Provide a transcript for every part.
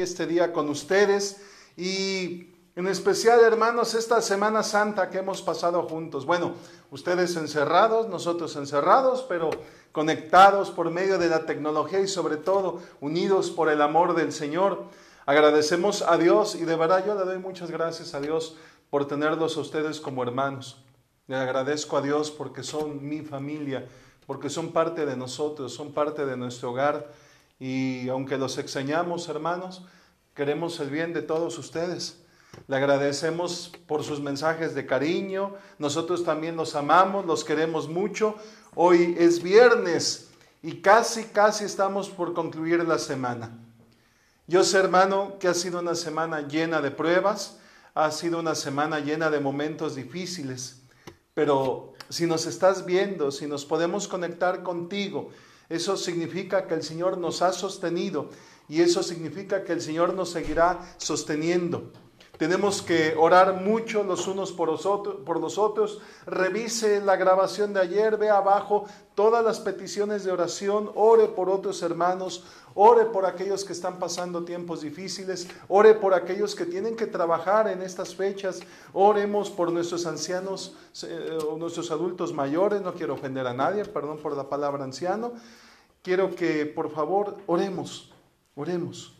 este día con ustedes y en especial hermanos esta Semana Santa que hemos pasado juntos. Bueno, ustedes encerrados, nosotros encerrados, pero conectados por medio de la tecnología y sobre todo unidos por el amor del Señor. Agradecemos a Dios y de verdad yo le doy muchas gracias a Dios por tenerlos a ustedes como hermanos. Le agradezco a Dios porque son mi familia, porque son parte de nosotros, son parte de nuestro hogar y aunque los extrañamos, hermanos, queremos el bien de todos ustedes. Le agradecemos por sus mensajes de cariño. Nosotros también los amamos, los queremos mucho. Hoy es viernes y casi, casi estamos por concluir la semana. Yo sé, hermano, que ha sido una semana llena de pruebas, ha sido una semana llena de momentos difíciles, pero si nos estás viendo, si nos podemos conectar contigo, eso significa que el Señor nos ha sostenido y eso significa que el Señor nos seguirá sosteniendo. Tenemos que orar mucho los unos por los, otros, por. Revise la grabación de ayer, ve abajo todas las peticiones de oración, ore por otros hermanos, ore por aquellos que están pasando tiempos difíciles, ore por aquellos que tienen que trabajar en estas fechas, oremos por nuestros ancianos eh, o nuestros adultos mayores, no quiero ofender a nadie, perdón por la palabra anciano, quiero que por favor oremos, oremos.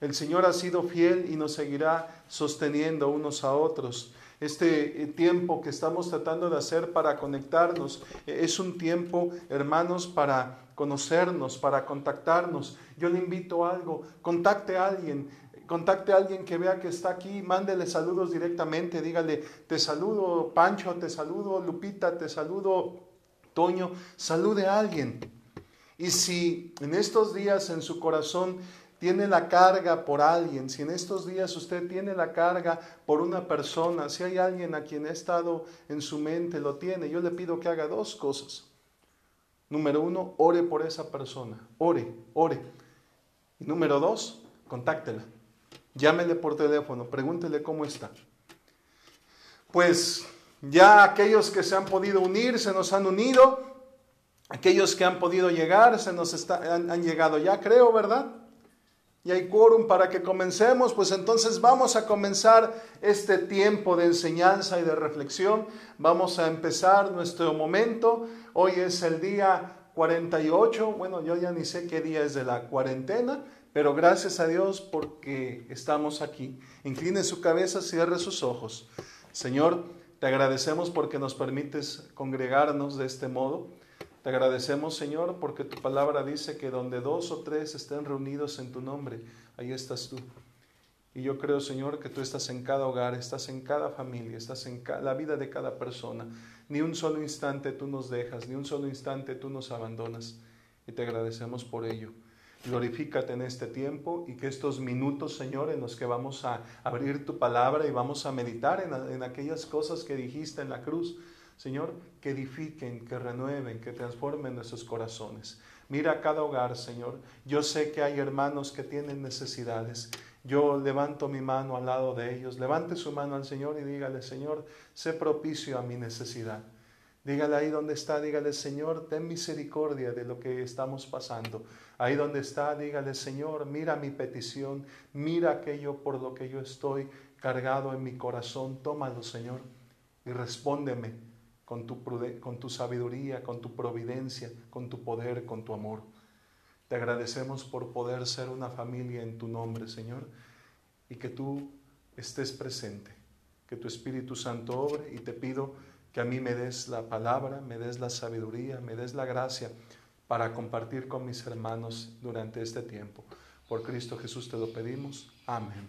El Señor ha sido fiel y nos seguirá sosteniendo unos a otros. Este eh, tiempo que estamos tratando de hacer para conectarnos eh, es un tiempo, hermanos, para conocernos, para contactarnos. Yo le invito a algo, contacte a alguien, contacte a alguien que vea que está aquí, mándele saludos directamente, dígale, te saludo Pancho, te saludo Lupita, te saludo Toño, salude a alguien. Y si en estos días en su corazón tiene la carga por alguien, si en estos días usted tiene la carga por una persona, si hay alguien a quien ha estado en su mente, lo tiene, yo le pido que haga dos cosas. Número uno, ore por esa persona, ore, ore. Y número dos, contáctela. Llámele por teléfono, pregúntele cómo está. Pues ya aquellos que se han podido unir, se nos han unido. Aquellos que han podido llegar, se nos han, han llegado ya, creo, ¿verdad? y hay quórum para que comencemos, pues entonces vamos a comenzar este tiempo de enseñanza y de reflexión. Vamos a empezar nuestro momento. Hoy es el día 48, bueno, yo ya ni sé qué día es de la cuarentena, pero gracias a Dios porque estamos aquí. Incline su cabeza, cierre sus ojos. Señor, te agradecemos porque nos permites congregarnos de este modo. Te agradecemos, Señor, porque tu palabra dice que donde dos o tres estén reunidos en tu nombre, ahí estás tú. Y yo creo, Señor, que tú estás en cada hogar, estás en cada familia, estás en la vida de cada persona. Ni un solo instante tú nos dejas, ni un solo instante tú nos abandonas. Y te agradecemos por ello. Glorifícate en este tiempo y que estos minutos, Señor, en los que vamos a abrir tu palabra y vamos a meditar en, en aquellas cosas que dijiste en la cruz, Señor, que edifiquen, que renueven, que transformen nuestros corazones. Mira cada hogar, Señor. Yo sé que hay hermanos que tienen necesidades. Yo levanto mi mano al lado de ellos. Levante su mano al Señor y dígale, Señor, sé propicio a mi necesidad. Dígale ahí donde está, dígale, Señor, ten misericordia de lo que estamos pasando. Ahí donde está, dígale, Señor, mira mi petición, mira aquello por lo que yo estoy cargado en mi corazón. Tómalo, Señor, y respóndeme con tu, con tu sabiduría, con tu providencia, con tu poder, con tu amor. Te agradecemos por poder ser una familia en tu nombre, Señor, y que tú estés presente, que tu Espíritu Santo obre y te pido que a mí me des la palabra, me des la sabiduría, me des la gracia para compartir con mis hermanos durante este tiempo. Por Cristo Jesús te lo pedimos. Amén.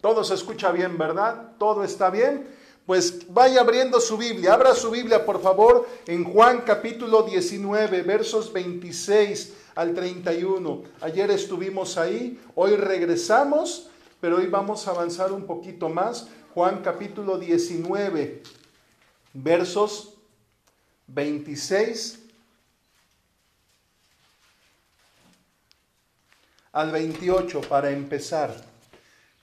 Todo se escucha bien, ¿verdad? Todo está bien pues vaya abriendo su Biblia. Abra su Biblia, por favor, en Juan capítulo 19, versos 26 al 31. Ayer estuvimos ahí, hoy regresamos, pero hoy vamos a avanzar un poquito más. Juan capítulo 19, versos 26 al 28 para empezar.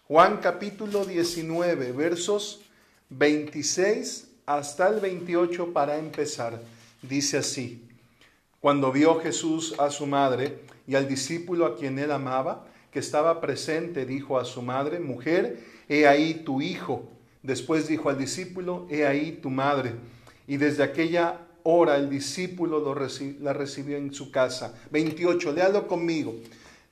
Juan capítulo 19, versos 26 hasta el 28 para empezar. Dice así, cuando vio Jesús a su madre y al discípulo a quien él amaba, que estaba presente dijo a su madre, mujer, he ahí tu hijo. Después dijo al discípulo, he ahí tu madre. Y desde aquella hora el discípulo la recibió en su casa. 28, léalo conmigo.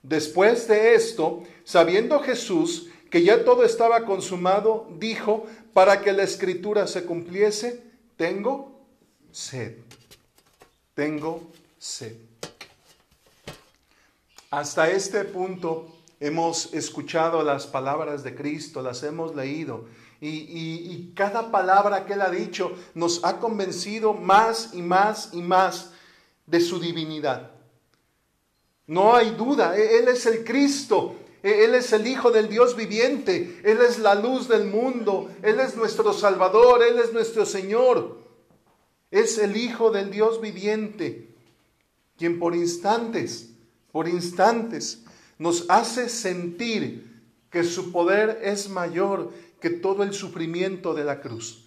Después de esto, sabiendo Jesús que ya todo estaba consumado, dijo, para que la escritura se cumpliese, tengo sed. Tengo sed. Hasta este punto hemos escuchado las palabras de Cristo, las hemos leído. Y, cada palabra que Él ha dicho nos ha convencido más y más y más de su divinidad. No hay duda, Él es el Cristo, Él es el Hijo del Dios viviente, Él es la luz del mundo, Él es nuestro Salvador, Él es nuestro Señor. Es el Hijo del Dios viviente, quien por instantes, por instantes, nos hace sentir que su poder es mayor que todo el sufrimiento de la cruz.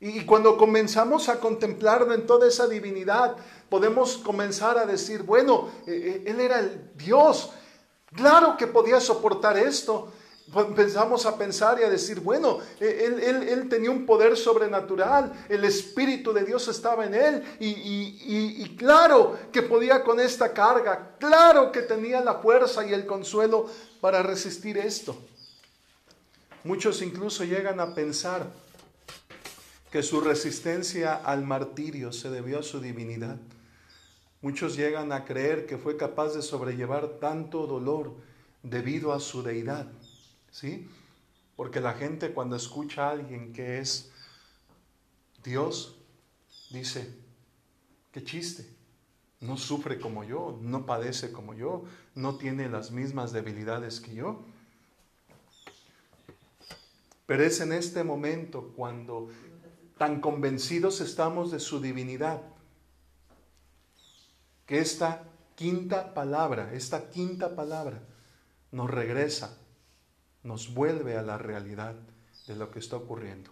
Y cuando comenzamos a contemplarlo en toda esa divinidad, podemos comenzar a decir, bueno, eh, eh, Él era el Dios, claro que podía soportar esto. Pensamos a pensar y a decir, bueno, eh, él, tenía un poder sobrenatural, el Espíritu de Dios estaba en él y claro que podía con esta carga, claro que tenía la fuerza y el consuelo para resistir esto. Muchos incluso llegan a pensar que su resistencia al martirio se debió a su divinidad. Muchos llegan a creer que fue capaz de sobrellevar tanto dolor debido a su deidad. ¿Sí? Porque la gente cuando escucha a alguien que es Dios, dice, qué chiste, no sufre como yo, no padece como yo, no tiene las mismas debilidades que yo. Pero es en este momento cuando tan convencidos estamos de su divinidad que esta quinta palabra, esta quinta palabra nos regresa, nos vuelve a la realidad de lo que está ocurriendo.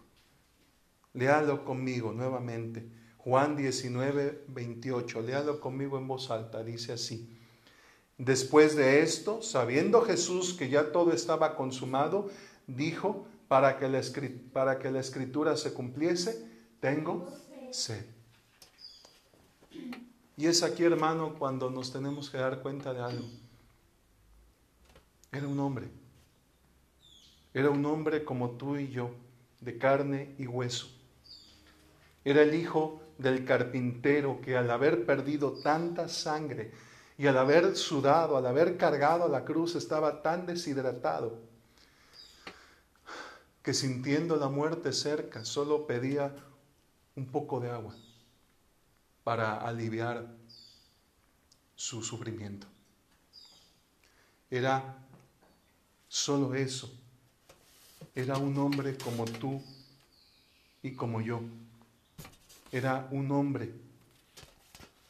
Léalo conmigo nuevamente. Juan 19, 28. Léalo conmigo en voz alta. Dice así. Después de esto, sabiendo Jesús que ya todo estaba consumado, dijo, para que la, para que la escritura se cumpliese, tengo sed. Y es aquí, hermano, cuando nos tenemos que dar cuenta de algo. Era un hombre. Era un hombre como tú y yo, de carne y hueso. Era el hijo del carpintero que al haber perdido tanta sangre y al haber sudado, al haber cargado la cruz, estaba tan deshidratado que sintiendo la muerte cerca, solo pedía un poco de agua para aliviar su sufrimiento. Era solo eso. Era un hombre como tú y como yo. Era un hombre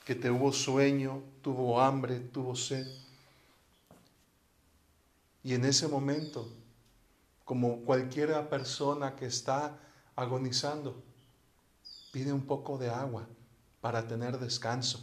que tuvo sueño, tuvo hambre, tuvo sed. Y en ese momento, como cualquier persona que está agonizando, pide un poco de agua para tener descanso.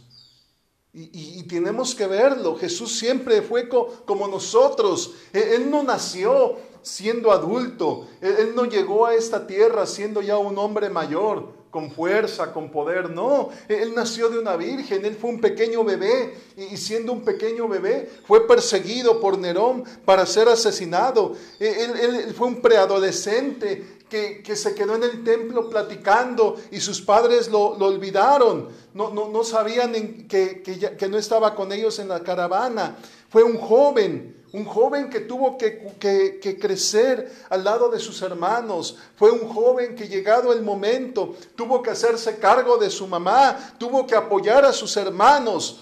Y, tenemos que verlo. Jesús siempre fue como nosotros. E, él, no nació siendo adulto. Él, él no llegó a esta tierra siendo ya un hombre mayor, con fuerza, con poder. No, él nació de una virgen. Él fue un pequeño bebé. Y siendo un pequeño bebé, fue perseguido por Nerón para ser asesinado. E, él fue un preadolescente que, se quedó en el templo platicando y sus padres lo, olvidaron. No, no, sabían que, que, no estaba con ellos en la caravana. Fue un joven, un joven que tuvo que, crecer al lado de sus hermanos. Fue un joven que llegado el momento tuvo que hacerse cargo de su mamá, tuvo que apoyar a sus hermanos.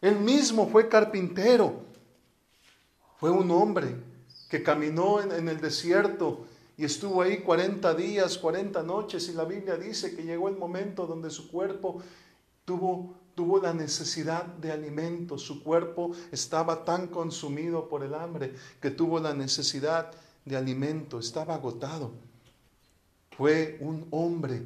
Él mismo fue carpintero. Fue un hombre que caminó en el desierto y estuvo ahí 40 días, 40 noches y la Biblia dice que llegó el momento donde su cuerpo tuvo, tuvo la necesidad de alimento, su cuerpo estaba tan consumido por el hambre que tuvo la necesidad de alimento, estaba agotado. Fue un hombre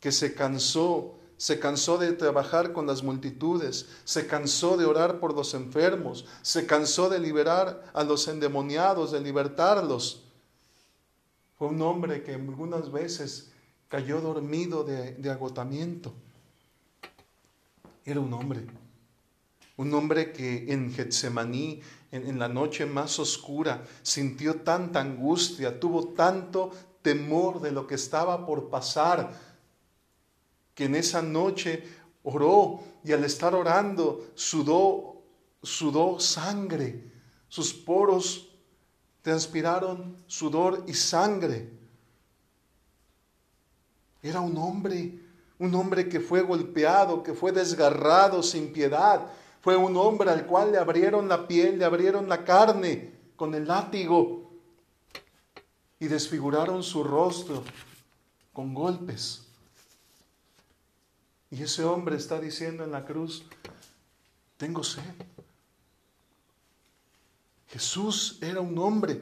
que se cansó se cansó de trabajar con las multitudes, se cansó de orar por los enfermos, se cansó de liberar a los endemoniados, de libertarlos. Un hombre que algunas veces cayó dormido de, de agotamiento. Era un hombre, un hombre que en Getsemaní, en, en la noche más oscura, sintió tanta angustia, tuvo tanto temor de lo que estaba por pasar que en esa noche oró y al estar orando sudó, sudó sangre, sus poros transpiraron sudor y sangre. Era un hombre, un hombre que fue golpeado, que fue desgarrado sin piedad. Fue un hombre al cual le abrieron la piel, le abrieron la carne con el látigo y desfiguraron su rostro con golpes. Y ese hombre está diciendo en la cruz, tengo sed. Jesús era un hombre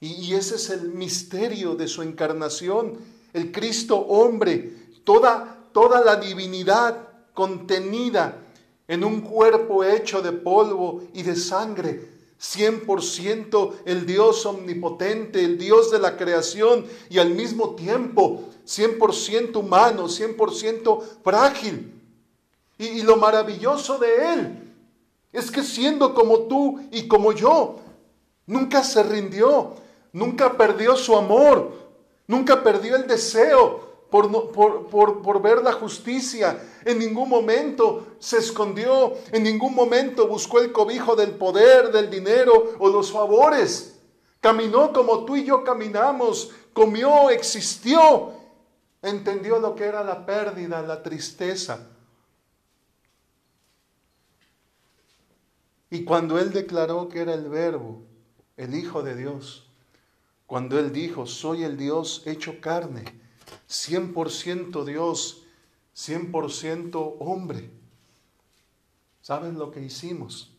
y, ese es el misterio de su encarnación, el Cristo hombre, toda, toda la divinidad contenida en un cuerpo hecho de polvo y de sangre, 100% el Dios omnipotente, el Dios de la creación y al mismo tiempo 100% humano, 100% frágil. Y, y lo maravilloso de Él es que siendo como tú y como yo, nunca se rindió, nunca perdió su amor, nunca perdió el deseo por, por, por, ver la justicia. En ningún momento se escondió, en ningún momento buscó el cobijo del poder, del dinero o los favores. Caminó como tú y yo caminamos, comió, existió entendió lo que era la pérdida, la tristeza. Y cuando él declaró que era el verbo, el Hijo de Dios, cuando él dijo, soy el Dios hecho carne, 100% Dios, 100% hombre, ¿saben lo que hicimos?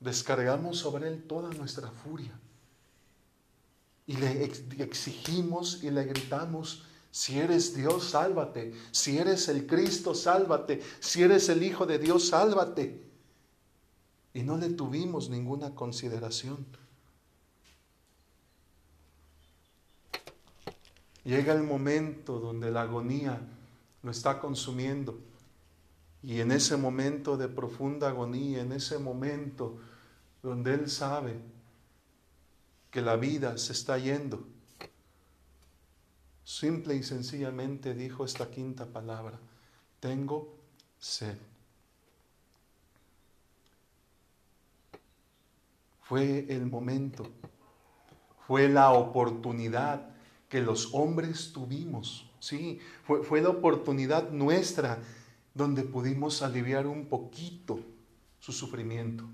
Descargamos sobre él toda nuestra furia y le exigimos y le gritamos, si eres Dios, sálvate. Si eres el Cristo, sálvate. Si eres el Hijo de Dios, sálvate. Y no le tuvimos ninguna consideración. Llega el momento donde la agonía lo está consumiendo. Y en ese momento de profunda agonía, en ese momento donde Él sabe que la vida se está yendo, simple y sencillamente dijo esta quinta palabra, tengo sed. Fue el momento, fue la oportunidad que los hombres tuvimos, sí, fue, fue la oportunidad nuestra donde pudimos aliviar un poquito su sufrimiento.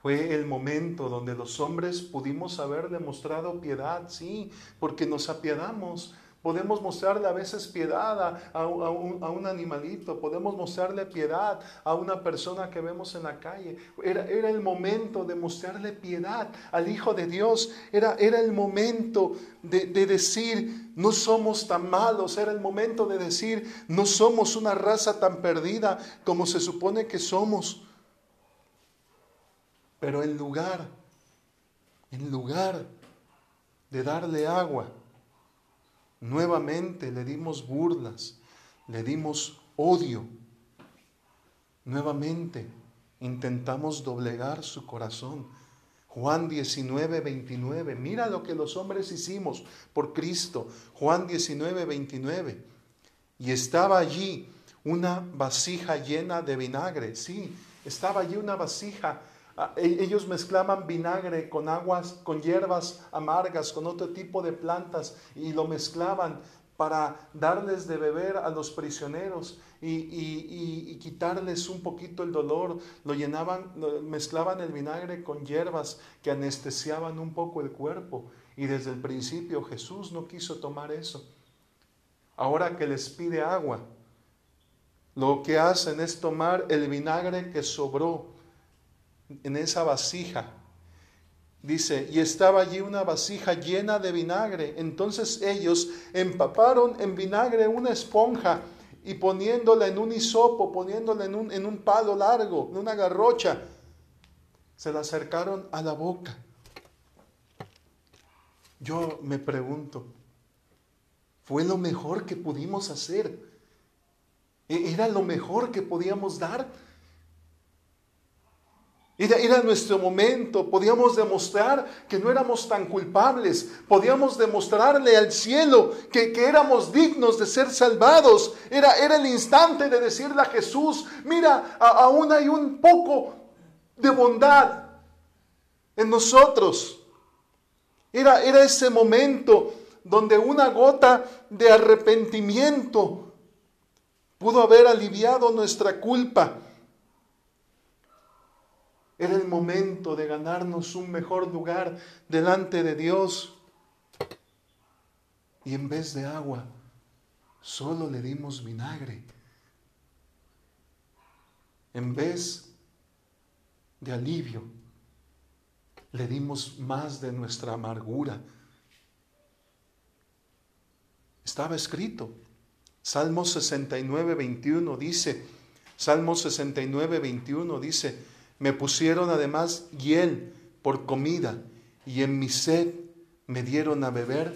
Fue el momento donde los hombres pudimos haber demostrado piedad, sí, porque nos apiadamos. Podemos mostrarle a veces piedad a, un, animalito, podemos mostrarle piedad a una persona que vemos en la calle. Era, el momento de mostrarle piedad al Hijo de Dios. Era, era el momento de, de decir, no somos tan malos. Era el momento de decir, no somos una raza tan perdida como se supone que somos. Pero en lugar, en lugar de darle agua, nuevamente le dimos burlas, le dimos odio. Nuevamente intentamos doblegar su corazón. Juan 19, 29. Mira lo que los hombres hicimos por Cristo. Juan 19, 29. Y estaba allí una vasija llena de vinagre. Sí, estaba allí una vasija ellos mezclaban vinagre con aguas, con hierbas amargas, con otro tipo de plantas y lo mezclaban para darles de beber a los prisioneros y, quitarles un poquito el dolor. Lo llenaban, mezclaban el vinagre con hierbas que anestesiaban un poco el cuerpo. Y desde el principio Jesús no quiso tomar eso. Ahora que les pide agua, lo que hacen es tomar el vinagre que sobró en esa vasija. Dice, y estaba allí una vasija llena de vinagre. Entonces ellos empaparon en vinagre una esponja y poniéndola en un hisopo, poniéndola en un, en un palo largo, en una garrocha, se la acercaron a la boca. Yo me pregunto, ¿fue lo mejor que pudimos hacer? ¿E-, ¿Era lo mejor que podíamos dar? Era, nuestro momento, podíamos demostrar que no éramos tan culpables, podíamos demostrarle al cielo que, éramos dignos de ser salvados. Era, era, el instante de decirle a Jesús, mira, aún hay un poco de bondad en nosotros. Era, era ese momento donde una gota de arrepentimiento pudo haber aliviado nuestra culpa era el momento de ganarnos un mejor lugar delante de Dios. Y en vez de agua, solo le dimos vinagre. En vez de alivio, le dimos más de nuestra amargura. Estaba escrito. Salmo 69, 21 dice, Salmo 69, 21 dice, me pusieron además hiel por comida y en mi sed me dieron a beber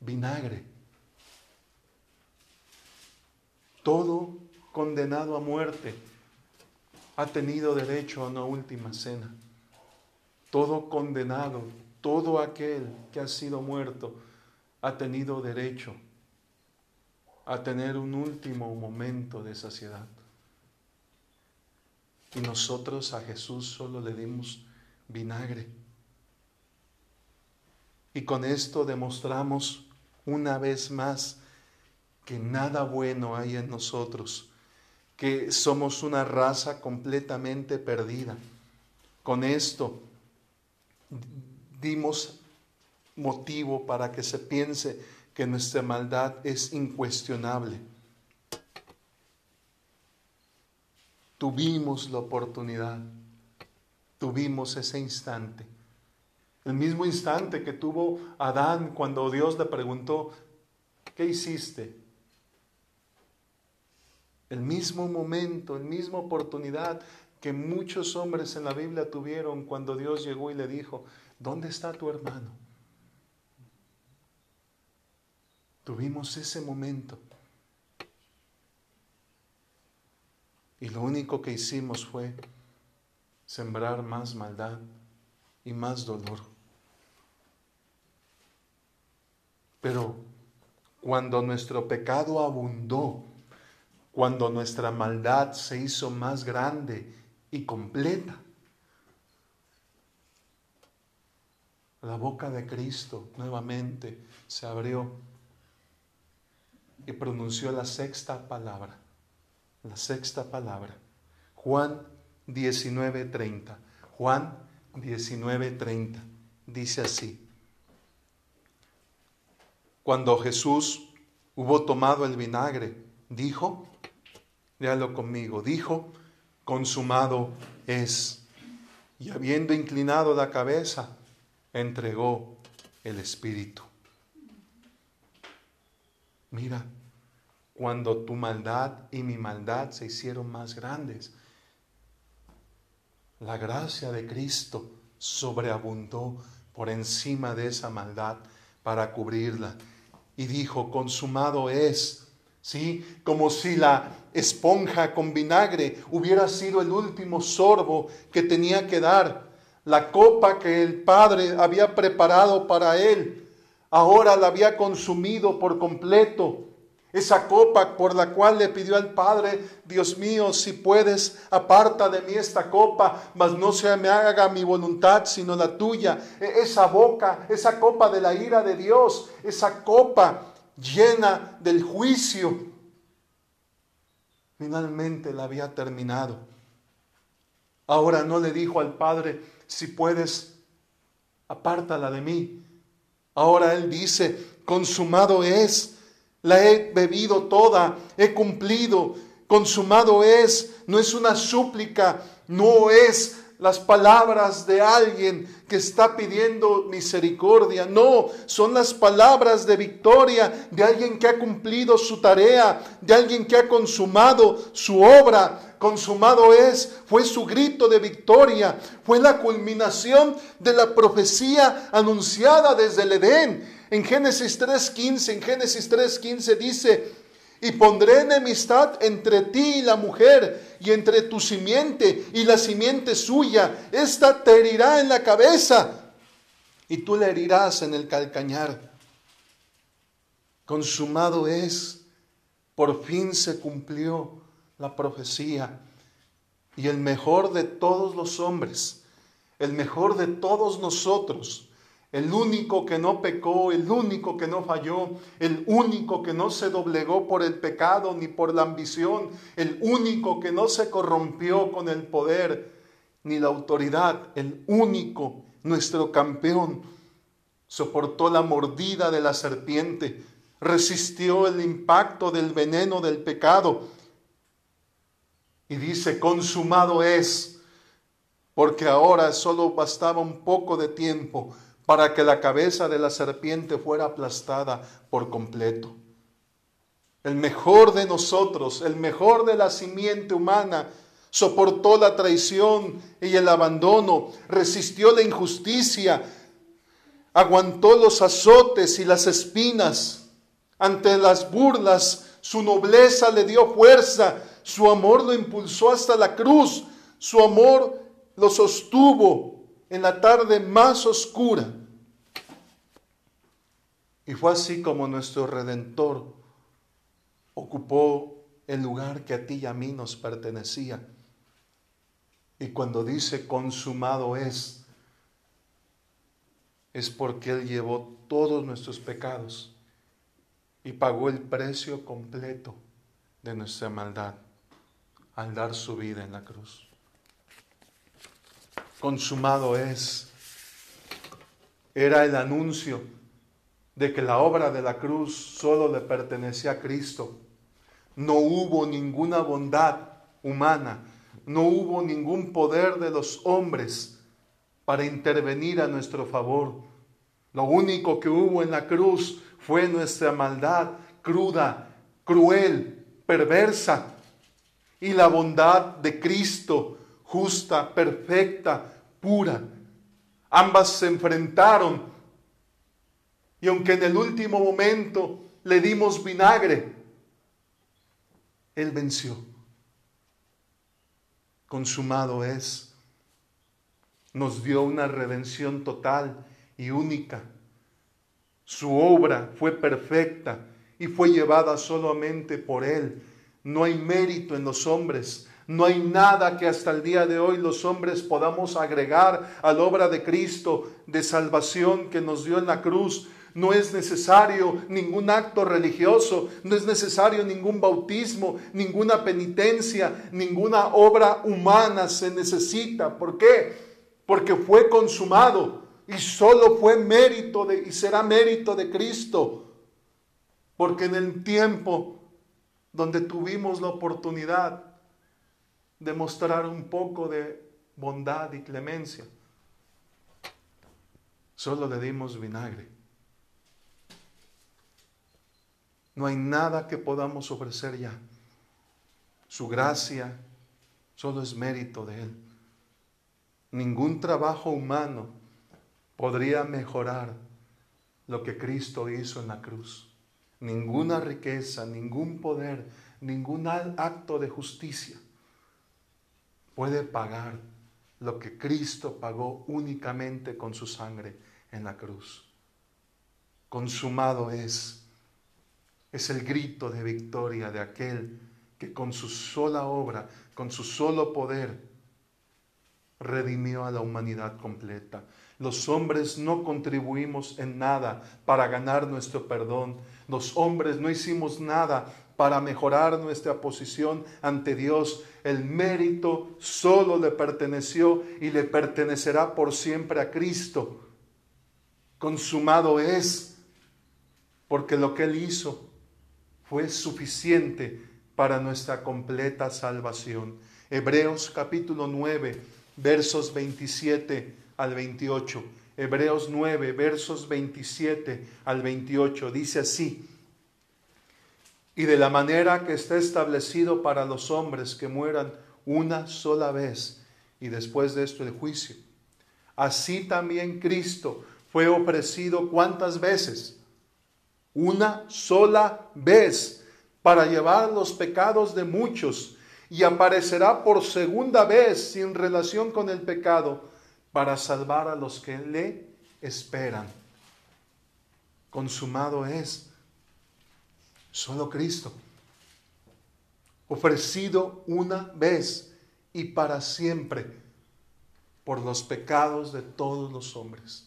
vinagre. Todo condenado a muerte ha tenido derecho a una última cena. Todo condenado, todo aquel que ha sido muerto, ha tenido derecho a tener un último momento de saciedad. Y nosotros a Jesús solo le dimos vinagre. Y con esto demostramos una vez más que nada bueno hay en nosotros, que somos una raza completamente perdida. Con esto dimos motivo para que se piense que nuestra maldad es incuestionable. Tuvimos la oportunidad, tuvimos ese instante. El mismo instante que tuvo Adán cuando Dios le preguntó, ¿qué hiciste? El mismo momento, el misma oportunidad que muchos hombres en la Biblia tuvieron cuando Dios llegó y le dijo, ¿dónde está tu hermano? Tuvimos ese momento. Y lo único que hicimos fue sembrar más maldad y más dolor. Pero cuando nuestro pecado abundó, cuando nuestra maldad se hizo más grande y completa, la boca de Cristo nuevamente se abrió y pronunció la sexta palabra la sexta palabra. Juan 19:30. Juan 19:30 dice así. Cuando Jesús hubo tomado el vinagre, dijo, léalo conmigo, dijo, consumado es. Y habiendo inclinado la cabeza, entregó el Espíritu. Mira, cuando tu maldad y mi maldad se hicieron más grandes. La gracia de Cristo sobreabundó por encima de esa maldad para cubrirla. Y dijo, consumado es, ¿sí? Como si la esponja con vinagre hubiera sido el último sorbo que tenía que dar. La copa que el Padre había preparado para él, ahora la había consumido por completo esa copa por la cual le pidió al Padre, Dios mío, si puedes, aparta de mí esta copa, mas no se me haga mi voluntad, sino la tuya. E, esa boca, esa copa de la ira de Dios, esa copa llena del juicio, finalmente la había terminado. Ahora no le dijo al Padre, si puedes, apártala de mí. Ahora Él dice, consumado es la he bebido toda, he cumplido, consumado es, no es una súplica, no es las palabras de alguien que está pidiendo misericordia. No, son las palabras de victoria de alguien que ha cumplido su tarea, de alguien que ha consumado su obra. Consumado es, fue su grito de victoria, fue la culminación de la profecía anunciada desde el Edén. En Génesis 3.15, en Génesis 3.15 dice, y pondré enemistad entre ti y la mujer, y entre tu simiente y la simiente suya. Esta te herirá en la cabeza, y tú le herirás en el calcañar. Consumado es, por fin se cumplió la profecía. Y el mejor de todos los hombres, el mejor de todos nosotros, el único que no pecó, el único que no falló, el único que no se doblegó por el pecado ni por la ambición, el único que no se corrompió con el poder ni la autoridad, el único, nuestro campeón, soportó la mordida de la serpiente, resistió el impacto del veneno del pecado y dice, consumado es, porque ahora solo bastaba un poco de tiempo para que la cabeza de la serpiente fuera aplastada por completo. El mejor de nosotros, el mejor de la simiente humana, soportó la traición y el abandono, resistió la injusticia, aguantó los azotes y las espinas. Ante las burlas, su nobleza le dio fuerza, su amor lo impulsó hasta la cruz, su amor lo sostuvo en la tarde más oscura. Y fue así como nuestro Redentor ocupó el lugar que a ti y a mí nos pertenecía. Y cuando dice consumado es, es porque Él llevó todos nuestros pecados y pagó el precio completo de nuestra maldad al dar su vida en la cruz consumado es. Era el anuncio de que la obra de la cruz solo le pertenecía a Cristo. No hubo ninguna bondad humana, no hubo ningún poder de los hombres para intervenir a nuestro favor. Lo único que hubo en la cruz fue nuestra maldad cruda, cruel, perversa, y la bondad de Cristo justa, perfecta, pura. Ambas se enfrentaron y aunque en el último momento le dimos vinagre, Él venció. Consumado es. Nos dio una redención total y única. Su obra fue perfecta y fue llevada solamente por Él. No hay mérito en los hombres, no hay nada que hasta el día de hoy los hombres podamos agregar a la obra de Cristo de salvación que nos dio en la cruz. No es necesario ningún acto religioso, no es necesario ningún bautismo, ninguna penitencia, ninguna obra humana se necesita. ¿Por qué? Porque fue consumado y solo fue mérito de, y será mérito de Cristo. Porque en el tiempo donde tuvimos la oportunidad demostrar un poco de bondad y clemencia. Solo le dimos vinagre. No hay nada que podamos ofrecer ya. Su gracia solo es mérito de Él. Ningún trabajo humano podría mejorar lo que Cristo hizo en la cruz. Ninguna riqueza, ningún poder, ningún acto de justicia puede pagar lo que Cristo pagó únicamente con su sangre en la cruz. Consumado es. Es el grito de victoria de aquel que con su sola obra, con su solo poder, redimió a la humanidad completa. Los hombres no contribuimos en nada para ganar nuestro perdón. Los hombres no hicimos nada para mejorar nuestra posición ante Dios. El mérito solo le perteneció y le pertenecerá por siempre a Cristo. Consumado es, porque lo que Él hizo fue suficiente para nuestra completa salvación. Hebreos capítulo 9, versos 27 al 28. Hebreos 9, versos 27 al 28. Dice así, y de la manera que está establecido para los hombres que mueran una sola vez y después de esto el juicio. Así también Cristo fue ofrecido cuántas veces? Una sola vez para llevar los pecados de muchos y aparecerá por segunda vez sin relación con el pecado para salvar a los que le esperan. Consumado es solo Cristo, ofrecido una vez y para siempre por los pecados de todos los hombres,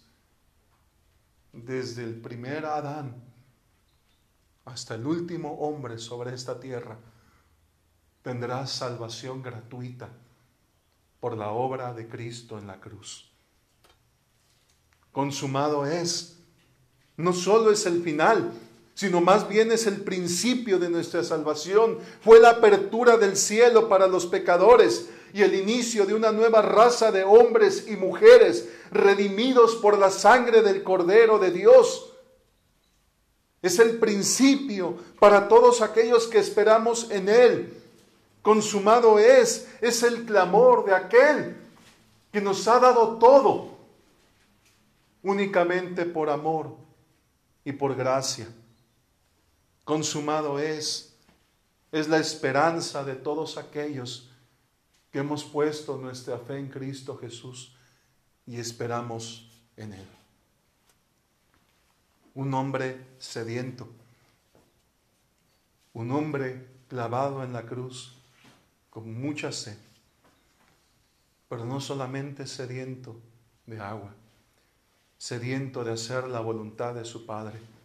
desde el primer Adán hasta el último hombre sobre esta tierra, tendrá salvación gratuita por la obra de Cristo en la cruz. Consumado es. No solo es el final, sino más bien es el principio de nuestra salvación. Fue la apertura del cielo para los pecadores y el inicio de una nueva raza de hombres y mujeres redimidos por la sangre del Cordero de Dios. Es el principio para todos aquellos que esperamos en Él consumado es, es el clamor de aquel que nos ha dado todo únicamente por amor y por gracia. Consumado es, es la esperanza de todos aquellos que hemos puesto nuestra fe en Cristo Jesús y esperamos en Él. Un hombre sediento, un hombre clavado en la cruz, con mucha sed, pero no solamente sediento de agua, sediento de hacer la voluntad de su Padre.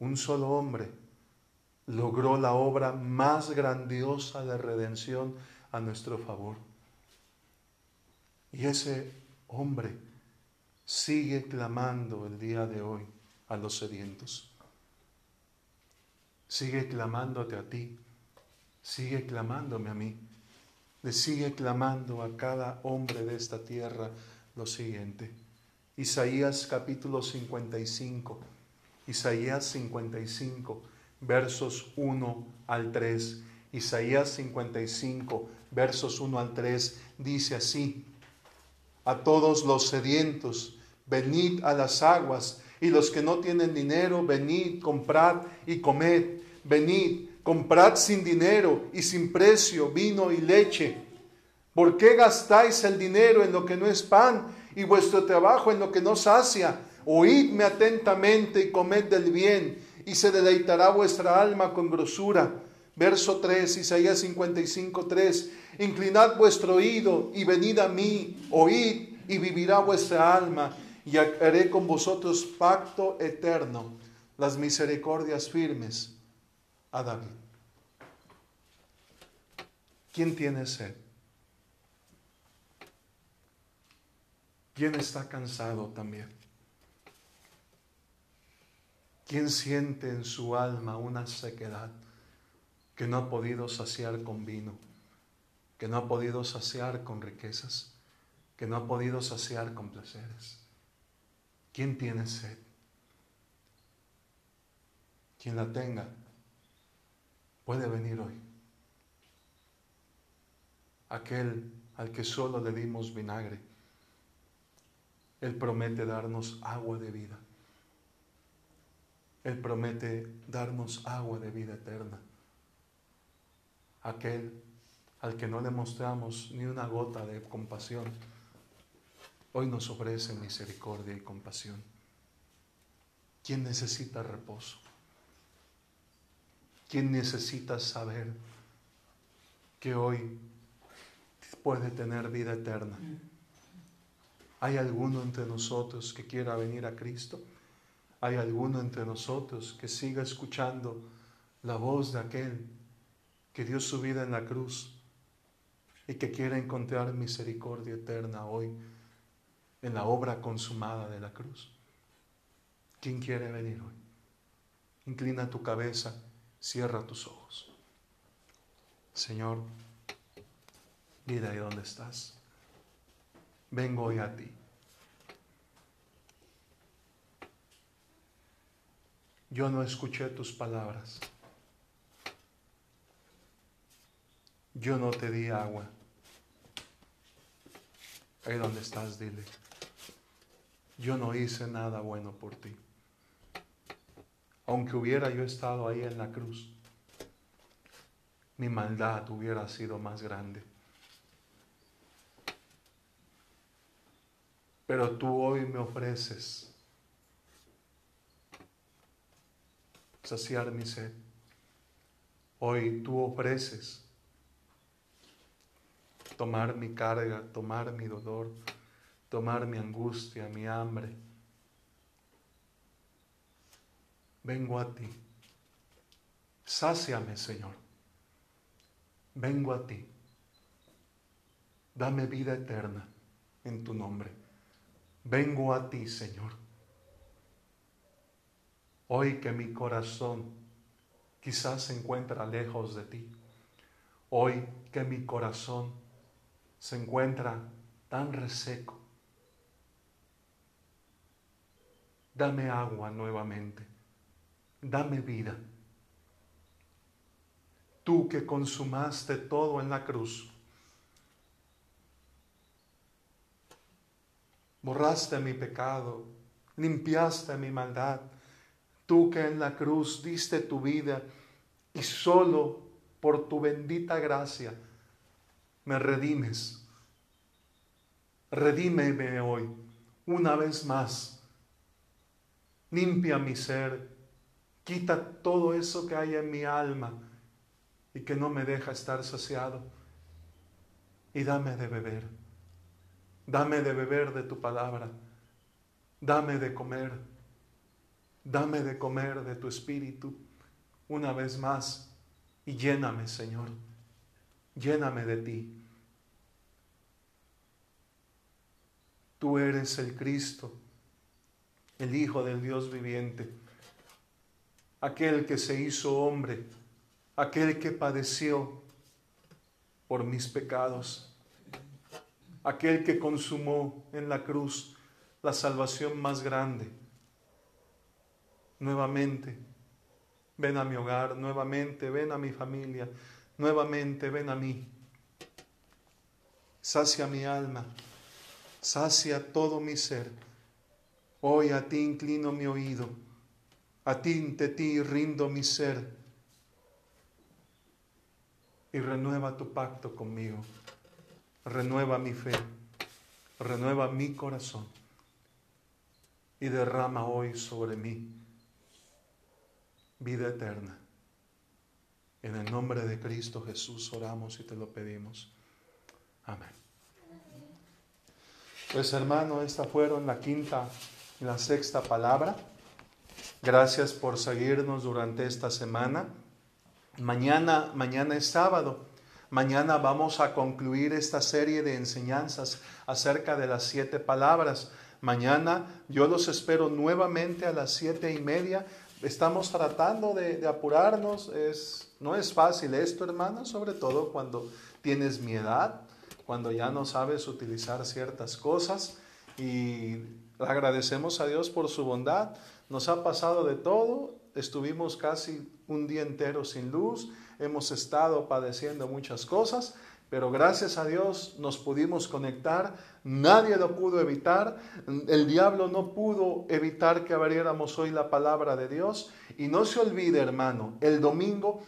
Un solo hombre logró la obra más grandiosa de redención a nuestro favor. Y ese hombre sigue clamando el día de hoy a los sedientos. Sigue clamándote a ti sigue clamándome a mí, le sigue clamando a cada hombre de esta tierra lo siguiente. Isaías capítulo 55, Isaías 55, versos 1 al 3. Isaías 55, versos 1 al 3, dice así, a todos los sedientos, venid a las aguas, y los que no tienen dinero, venid, comprad y comed, venid, Comprad sin dinero y sin precio vino y leche. ¿Por qué gastáis el dinero en lo que no es pan y vuestro trabajo en lo que no sacia? Oídme atentamente y comed del bien, y se deleitará vuestra alma con grosura. Verso 3, Isaías 55, 3. Inclinad vuestro oído y venid a mí, oíd y vivirá vuestra alma, y haré con vosotros pacto eterno, las misericordias firmes a David. ¿Quién tiene sed? ¿Quién está cansado también? ¿Quién siente en su alma una sequedad que no ha podido saciar con vino, que no ha podido saciar con riquezas, que no ha podido saciar con placeres? ¿Quién tiene sed? Quien la tenga, puede venir hoy. Aquel al que solo le dimos vinagre, Él promete darnos agua de vida. Él promete darnos agua de vida eterna. Aquel al que no le mostramos ni una gota de compasión, hoy nos ofrece misericordia y compasión. ¿Quién necesita reposo? ¿Quién necesita saber que hoy puede tener vida eterna? ¿Hay alguno entre nosotros que quiera venir a Cristo? ¿Hay alguno entre nosotros que siga escuchando la voz de aquel que dio su vida en la cruz y que quiera encontrar misericordia eterna hoy en la obra consumada de la cruz? ¿Quién quiere venir hoy? Inclina tu cabeza. Cierra tus ojos. Señor, Dile ahí dónde estás. Vengo hoy a ti. Yo no escuché tus palabras. Yo no te di agua. Ahí donde estás, dile. Yo no hice nada bueno por ti. Aunque hubiera yo estado ahí en la cruz, mi maldad hubiera sido más grande. Pero tú hoy me ofreces saciar mi sed. Hoy tú ofreces tomar mi carga, tomar mi dolor, tomar mi angustia, mi hambre. Vengo a ti. Sáciame, Señor. Vengo a ti. Dame vida eterna en tu nombre. Vengo a ti, Señor. Hoy que mi corazón quizás se encuentra lejos de ti. Hoy que mi corazón se encuentra tan reseco. Dame agua nuevamente. Dame vida. Tú que consumaste todo en la cruz. Borraste mi pecado, limpiaste mi maldad. Tú que en la cruz diste tu vida y solo por tu bendita gracia me redimes. Redímeme hoy, una vez más. Limpia mi ser, quita todo eso que hay en mi alma y que no me deja estar saciado. Y dame de beber, dame de beber de tu palabra, dame de comer, dame de comer de tu espíritu una vez más y lléname, Señor lléname de ti. Tú eres el Cristo, el Hijo del Dios viviente, aquel que se hizo hombre, aquel que padeció por mis pecados, aquel que consumó en la cruz la salvación más grande. Nuevamente, ven a mi hogar, nuevamente, ven a mi familia, nuevamente ven a mí. Sacia mi alma, sacia todo mi ser. Hoy a ti inclino mi oído, a ti ante ti rindo mi ser. Y renueva tu pacto conmigo, renueva mi fe, renueva mi corazón y derrama hoy sobre mí vida eterna. En el nombre de Cristo Jesús oramos y te lo pedimos. Amén. Pues hermano, esta fueron la quinta y la sexta palabra. Gracias por seguirnos durante esta semana. Mañana, mañana es sábado. Mañana vamos a concluir esta serie de enseñanzas acerca de las siete palabras. Mañana yo los espero nuevamente a las siete y media. Estamos tratando de, apurarnos. Es, no es fácil esto, hermano, sobre todo cuando tienes mi edad, cuando ya no sabes utilizar ciertas cosas y agradecemos a Dios por su bondad. Nos ha pasado de todo, estuvimos casi un día entero sin luz, hemos estado padeciendo muchas cosas, pero gracias a Dios nos pudimos conectar, nadie lo pudo evitar, el diablo no pudo evitar que abriéramos hoy la palabra de Dios y no se olvide hermano, el domingo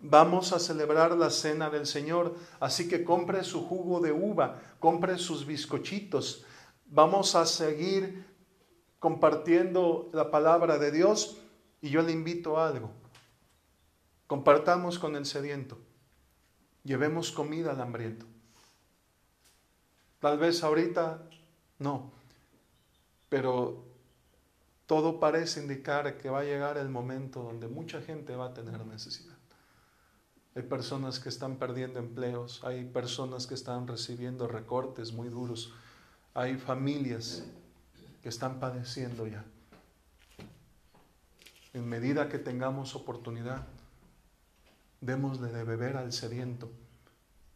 Vamos a celebrar la cena del Señor, así que compre su jugo de uva, compre sus bizcochitos. Vamos a seguir compartiendo la palabra de Dios y yo le invito a algo. Compartamos con el sediento. Llevemos comida al hambriento. Tal vez ahorita no, pero todo parece indicar que va a llegar el momento donde mucha gente va a tener necesidad. Hay personas que están perdiendo empleos, hay personas que están recibiendo recortes muy duros, hay familias que están padeciendo ya. En medida que tengamos oportunidad, démosle de beber al sediento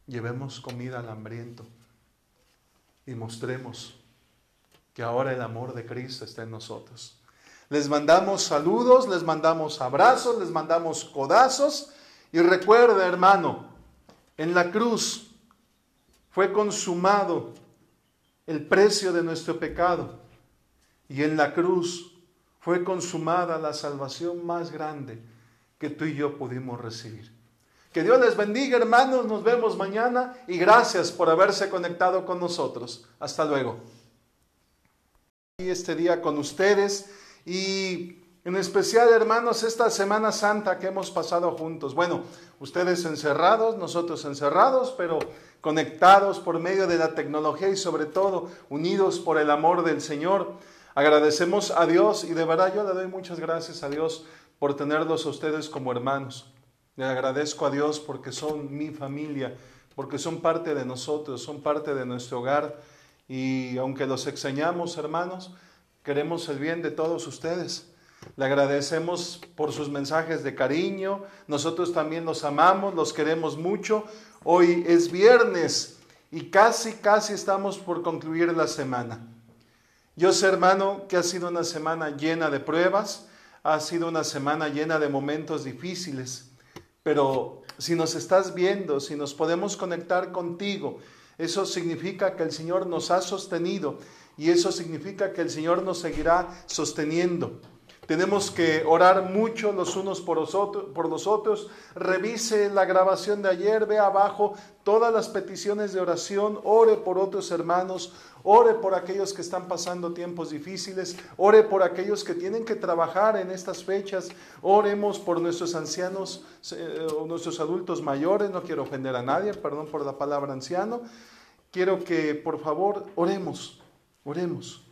llevemos comida al hambriento y mostremos que ahora el amor de Cristo está en nosotros. Les mandamos saludos, les mandamos abrazos, les mandamos codazos y recuerda hermano, en la cruz fue consumado el precio de nuestro pecado y en la cruz fue consumada la salvación más grande que tú y yo pudimos recibir. Que Dios les bendiga, hermanos. Nos vemos mañana y gracias por haberse conectado con nosotros. Hasta luego. Este día con ustedes y en especial, hermanos, esta Semana Santa que hemos pasado juntos. Bueno, ustedes encerrados, nosotros encerrados, pero conectados por medio de la tecnología y sobre todo unidos por el amor del Señor. Agradecemos a Dios y de verdad yo le doy muchas gracias a Dios por tenerlos a ustedes como hermanos. Le agradezco a Dios porque son mi familia, porque son parte de nosotros, son parte de nuestro hogar y aunque los extrañamos, hermanos, queremos el bien de todos ustedes. Le agradecemos por sus mensajes de cariño, nosotros también los amamos, los queremos mucho. Hoy es viernes y casi, casi estamos por concluir la semana. Yo sé, hermano, que ha sido una semana llena de pruebas, ha sido una semana llena de momentos difíciles, pero si nos estás viendo, si nos podemos conectar contigo, eso significa que el Señor nos ha sostenido y eso significa que el Señor nos seguirá sosteniendo. Tenemos que orar mucho los unos por los, otros. Revise la grabación de ayer, ve abajo todas las peticiones de oración, ore por otros hermanos, ore por aquellos que están pasando tiempos difíciles, ore por aquellos que tienen que trabajar en estas fechas, oremos por nuestros ancianos, eh, nuestros adultos mayores, no quiero ofender a nadie, perdón por la palabra anciano, quiero que por favor oremos, oremos.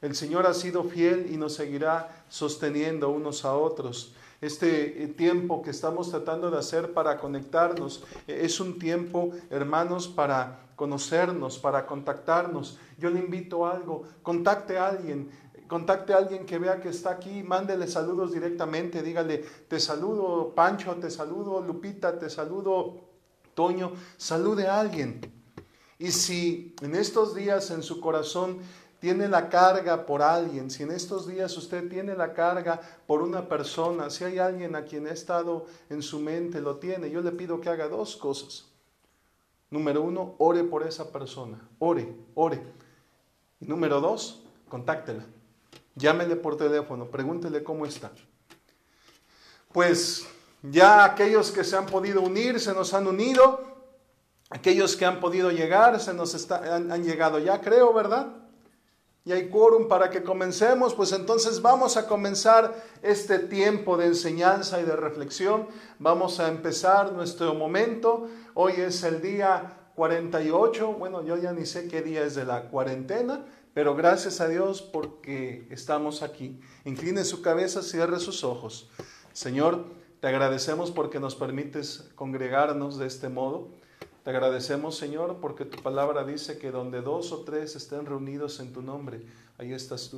El Señor ha sido fiel y nos seguirá sosteniendo unos a otros. Este eh, tiempo que estamos tratando de hacer para conectarnos eh, es un tiempo, hermanos, para conocernos, para contactarnos. Yo le invito a algo, contacte a alguien, contacte a alguien que vea que está aquí, mándele saludos directamente, dígale, te saludo Pancho, te saludo Lupita, te saludo Toño, salude a alguien. Y si en estos días en su corazón tiene la carga por alguien, si en estos días usted tiene la carga por una persona, si hay alguien a quien ha estado en su mente, lo tiene, yo le pido que haga dos cosas. Número uno, ore por esa persona, ore, ore. Y número dos, contáctela. Llámele por teléfono, pregúntele cómo está. Pues ya aquellos que se han podido unir, se nos han unido. Aquellos que han podido llegar, se nos han, han llegado ya, creo, ¿verdad? Y hay quórum para que comencemos, pues entonces vamos a comenzar este tiempo de enseñanza y de reflexión. Vamos a empezar nuestro momento. Hoy es el día 48, bueno, yo ya ni sé qué día es de la cuarentena, pero gracias a Dios porque estamos aquí. Incline su cabeza, cierre sus ojos. Señor, te agradecemos porque nos permites congregarnos de este modo. Te agradecemos, Señor, porque tu palabra dice que donde dos o tres estén reunidos en tu nombre, ahí estás tú.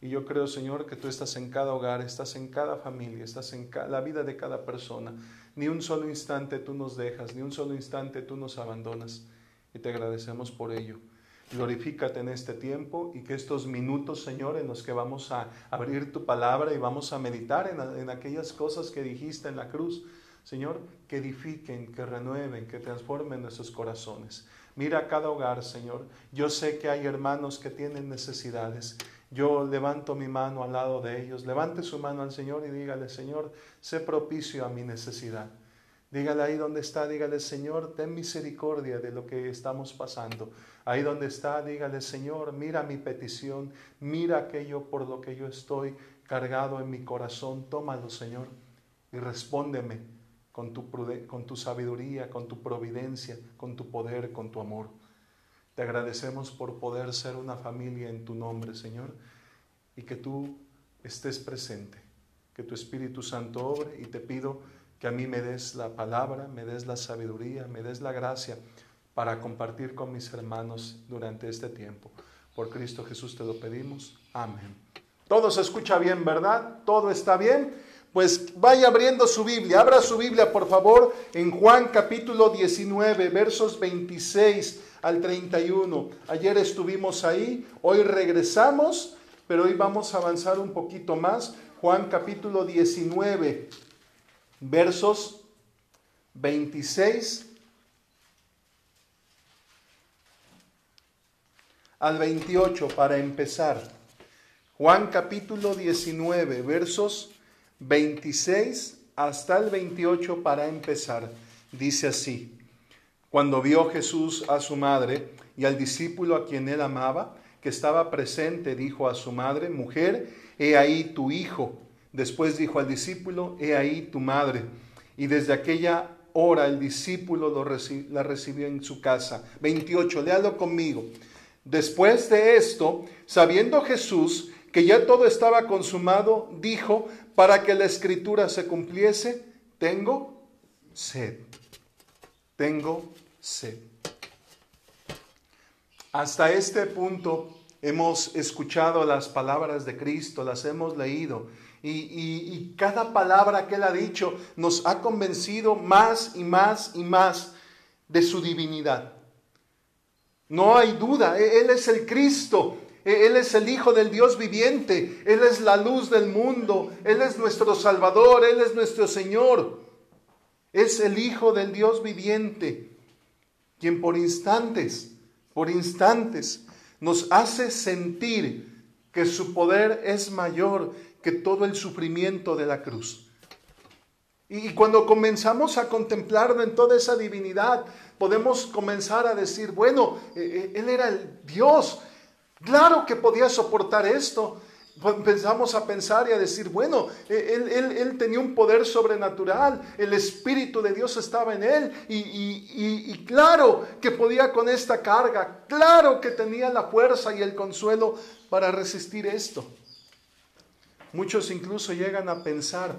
Y yo creo, Señor, que tú estás en cada hogar, estás en cada familia, estás en la vida de cada persona. Ni un solo instante tú nos dejas, ni un solo instante tú nos abandonas. Y te agradecemos por ello. Glorifícate en este tiempo y que estos minutos, Señor, en los que vamos a abrir tu palabra y vamos a meditar en, en aquellas cosas que dijiste en la cruz, Señor, que edifiquen, que renueven, que transformen nuestros corazones. Mira cada hogar, Señor. Yo sé que hay hermanos que tienen necesidades. Yo levanto mi mano al lado de ellos. Levante su mano al Señor y dígale, Señor, sé propicio a mi necesidad. Dígale ahí donde está, dígale, Señor, ten misericordia de lo que estamos pasando. Ahí donde está, dígale, Señor, mira mi petición, mira aquello por lo que yo estoy cargado en mi corazón. Tómalo, Señor, y respóndeme con tu, con tu sabiduría, con tu providencia, con tu poder, con tu amor. Te agradecemos por poder ser una familia en tu nombre, Señor, y que tú estés presente, que tu Espíritu Santo obre y te pido que a mí me des la palabra, me des la sabiduría, me des la gracia para compartir con mis hermanos durante este tiempo. Por Cristo Jesús te lo pedimos. Amén. Todo se escucha bien, ¿verdad? Todo está bien. Pues vaya abriendo su Biblia, abra su Biblia por favor en Juan capítulo 19, versos 26 al 31. Ayer estuvimos ahí, hoy regresamos, pero hoy vamos a avanzar un poquito más. Juan capítulo 19, versos 26 al 28 para empezar. Juan capítulo 19, versos 26 hasta el 28 para empezar. Dice así, cuando vio Jesús a su madre y al discípulo a quien él amaba, que estaba presente, dijo a su madre, mujer, he ahí tu hijo. Después dijo al discípulo, he ahí tu madre. Y desde aquella hora el discípulo la recibió en su casa. 28, léalo conmigo. Después de esto, sabiendo Jesús que ya todo estaba consumado, dijo, para que la escritura se cumpliese, tengo sed. Tengo sed. Hasta este punto hemos escuchado las palabras de Cristo, las hemos leído. Y, y, cada palabra que Él ha dicho nos ha convencido más y más y más de su divinidad. No hay duda, Él es el Cristo, Él es el Hijo del Dios viviente, Él es la luz del mundo, Él es nuestro Salvador, Él es nuestro Señor. Es el Hijo del Dios viviente, quien por instantes, por instantes, nos hace sentir que su poder es mayor que todo el sufrimiento de la cruz. Y cuando comenzamos a contemplarlo en toda esa divinidad, podemos comenzar a decir, bueno, eh, eh, Él era el Dios, claro que podía soportar esto. Pensamos a pensar y a decir, bueno, eh, él, tenía un poder sobrenatural, el Espíritu de Dios estaba en él y claro que podía con esta carga, claro que tenía la fuerza y el consuelo para resistir esto. Muchos incluso llegan a pensar,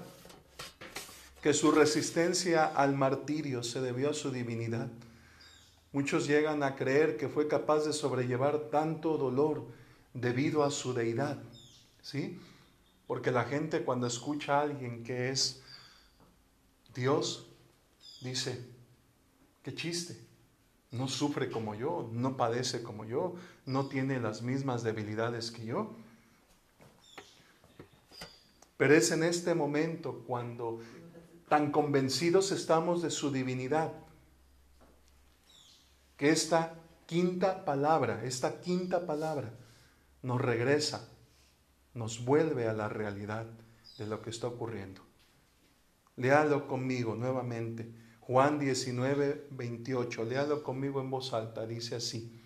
que su resistencia al martirio se debió a su divinidad. Muchos llegan a creer que fue capaz de sobrellevar tanto dolor debido a su deidad, ¿sí? Porque la gente cuando escucha a alguien que es Dios, dice, qué chiste, no sufre como yo, no padece como yo, no tiene las mismas debilidades que yo. Pero es en este momento cuando tan convencidos estamos de su divinidad, que esta quinta palabra, esta quinta palabra nos regresa, nos vuelve a la realidad de lo que está ocurriendo. Léalo conmigo nuevamente. Juan 19, 28. Léalo conmigo en voz alta. Dice así.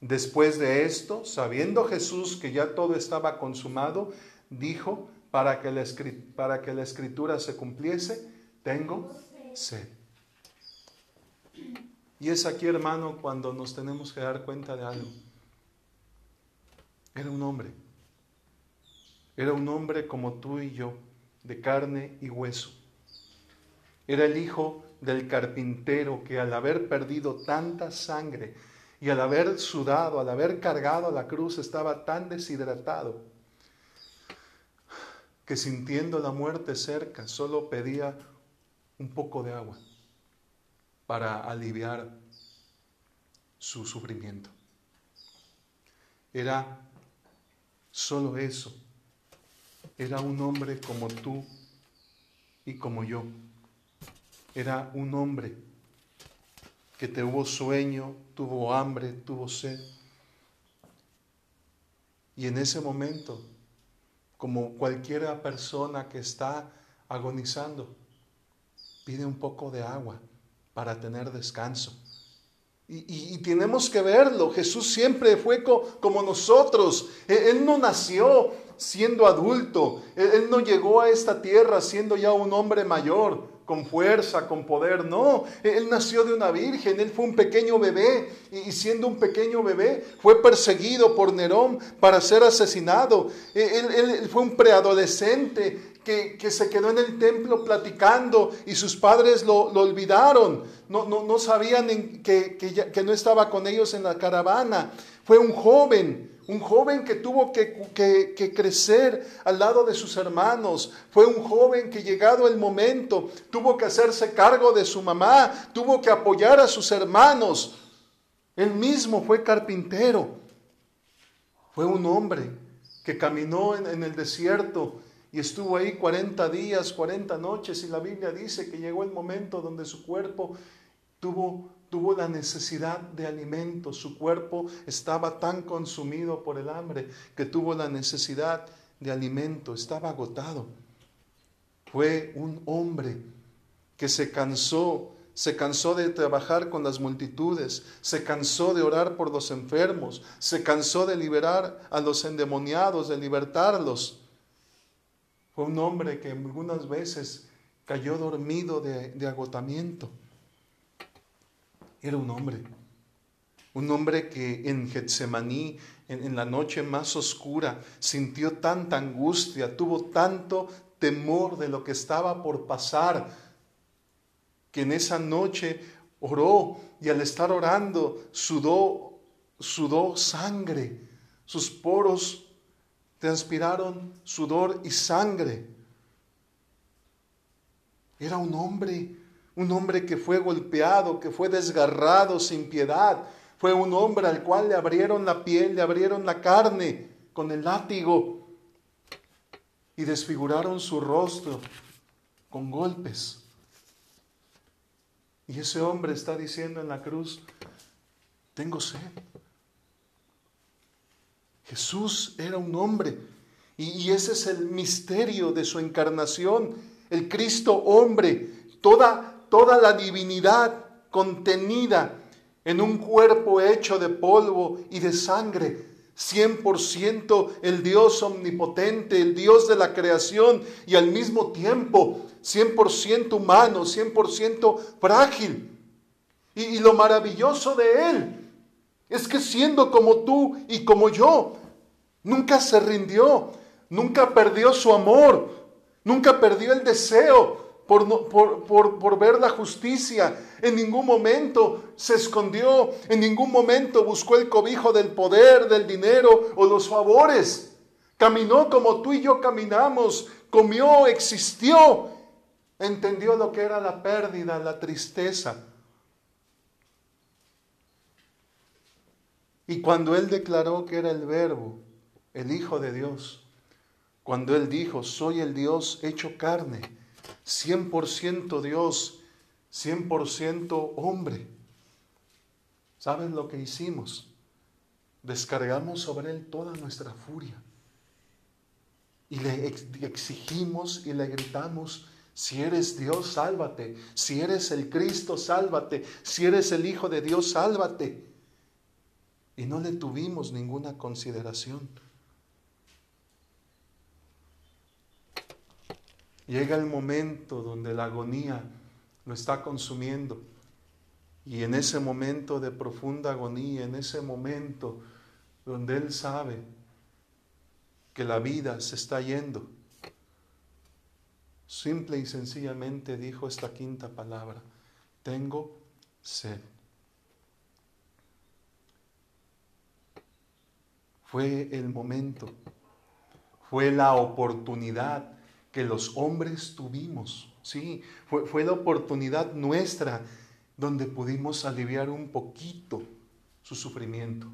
Después de esto, sabiendo Jesús que ya todo estaba consumado, dijo, para que la, para que la escritura se cumpliese, tengo sed. Y es aquí, hermano, cuando nos tenemos que dar cuenta de algo. Era un hombre. Era un hombre como tú y yo, de carne y hueso. Era el hijo del carpintero que al haber perdido tanta sangre y al haber sudado, al haber cargado la cruz, estaba tan deshidratado que sintiendo la muerte cerca, solo pedía un poco de agua para aliviar su sufrimiento. Era solo eso. Era un hombre como tú y como yo. Era un hombre que tuvo sueño, tuvo hambre, tuvo sed. Y en ese momento como cualquier persona que está agonizando. Pide un poco de agua para tener descanso. Y, tenemos que verlo. Jesús siempre fue como nosotros. Él, no nació siendo adulto. Él, él no llegó a esta tierra siendo ya un hombre mayor con fuerza, con poder, no, él nació de una virgen, él fue un pequeño bebé y siendo un pequeño bebé fue perseguido por Nerón para ser asesinado, él, fue un preadolescente que, se quedó en el templo platicando y sus padres lo, olvidaron. No, no, no sabían que, que, no estaba con ellos en la caravana. Fue un joven, un joven que tuvo que, que, crecer al lado de sus hermanos. Fue un joven que llegado el momento tuvo que hacerse cargo de su mamá, tuvo que apoyar a sus hermanos. Él mismo fue carpintero. Fue un hombre que caminó en, el desierto y estuvo ahí 40 días, 40 noches y la Biblia dice que llegó el momento donde su cuerpo tuvo, tuvo la necesidad de alimento, su cuerpo estaba tan consumido por el hambre que tuvo la necesidad de alimento, estaba agotado. Fue un hombre que se cansó se cansó de trabajar con las multitudes, se cansó de orar por los enfermos, se cansó de liberar a los endemoniados, de libertarlos. Fue un hombre que algunas veces cayó dormido de, agotamiento. Era un hombre, un hombre que en Getsemaní, en la noche más oscura, sintió tanta angustia, tuvo tanto temor de lo que estaba por pasar que en esa noche oró y al estar orando sudó, sudó sangre, sus poros transpiraron sudor y sangre. Era un hombre, un hombre que fue golpeado, que fue desgarrado sin piedad. Fue un hombre al cual le abrieron la piel, le abrieron la carne con el látigo y desfiguraron su rostro con golpes. Y ese hombre está diciendo en la cruz, tengo sed. Jesús era un hombre y, ese es el misterio de su encarnación, el Cristo hombre, toda, toda la divinidad contenida en un cuerpo hecho de polvo y de sangre. 100% el Dios omnipotente, el Dios de la creación y al mismo tiempo 100% humano, 100% frágil. Y, lo maravilloso de Él es que siendo como tú y como yo, nunca se rindió, nunca perdió su amor, nunca perdió el deseo por, por, por, ver la justicia. En ningún momento se escondió, en ningún momento buscó el cobijo del poder, del dinero o los favores. Caminó como tú y yo caminamos, comió, existió Entendió lo que era la pérdida, la tristeza. Y cuando Él declaró que era el verbo, el Hijo de Dios, cuando Él dijo, soy el Dios hecho carne, 100% Dios, 100% hombre, ¿sabes lo que hicimos? Descargamos sobre Él toda nuestra furia. Y le exigimos y le gritamos, si eres Dios, sálvate. Si eres el Cristo, sálvate. Si eres el Hijo de Dios, sálvate. Y no le tuvimos ninguna consideración. Llega el momento donde la agonía lo está consumiendo. Y en ese momento de profunda agonía, en ese momento donde Él sabe que la vida se está yendo, Simple y sencillamente dijo esta quinta palabra, tengo sed. Fue el momento, fue la oportunidad que los hombres tuvimos, sí, fue, fue la oportunidad nuestra donde pudimos aliviar un poquito su sufrimiento.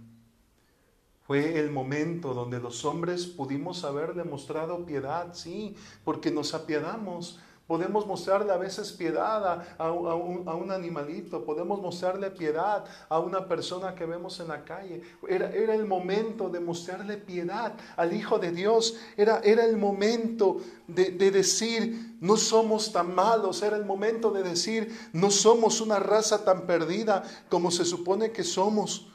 Fue el momento donde los hombres pudimos haber demostrado piedad, sí, porque nos apiadamos. Podemos mostrarle a veces piedad a, un, animalito, podemos mostrarle piedad a una persona que vemos en la calle. Era, era el momento de mostrarle piedad al Hijo de Dios. Era, era el momento de, de decir, no somos tan malos. Era el momento de decir, no somos una raza tan perdida como se supone que somos.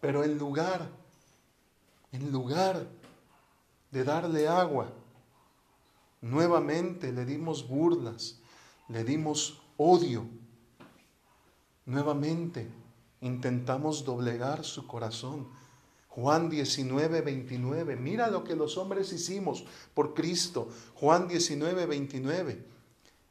Pero en lugar, en lugar de darle agua, nuevamente le dimos burlas, le dimos odio. Nuevamente intentamos doblegar su corazón. Juan 19, 29. Mira lo que los hombres hicimos por Cristo. Juan 19, 29.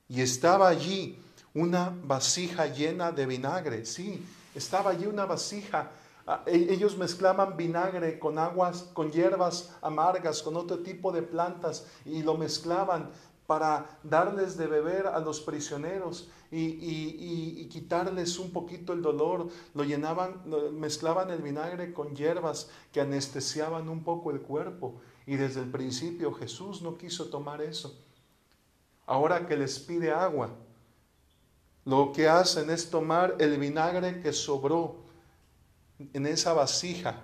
Y estaba allí una vasija llena de vinagre. Sí, estaba allí una vasija. Ah, e, ellos mezclaban vinagre con aguas, con hierbas amargas, con otro tipo de plantas y lo mezclaban para darles de beber a los prisioneros y, quitarles un poquito el dolor. Lo llenaban, mezclaban el vinagre con hierbas que anestesiaban un poco el cuerpo. Y desde el principio Jesús no quiso tomar eso. Ahora que les pide agua, lo que hacen es tomar el vinagre que sobró en esa vasija.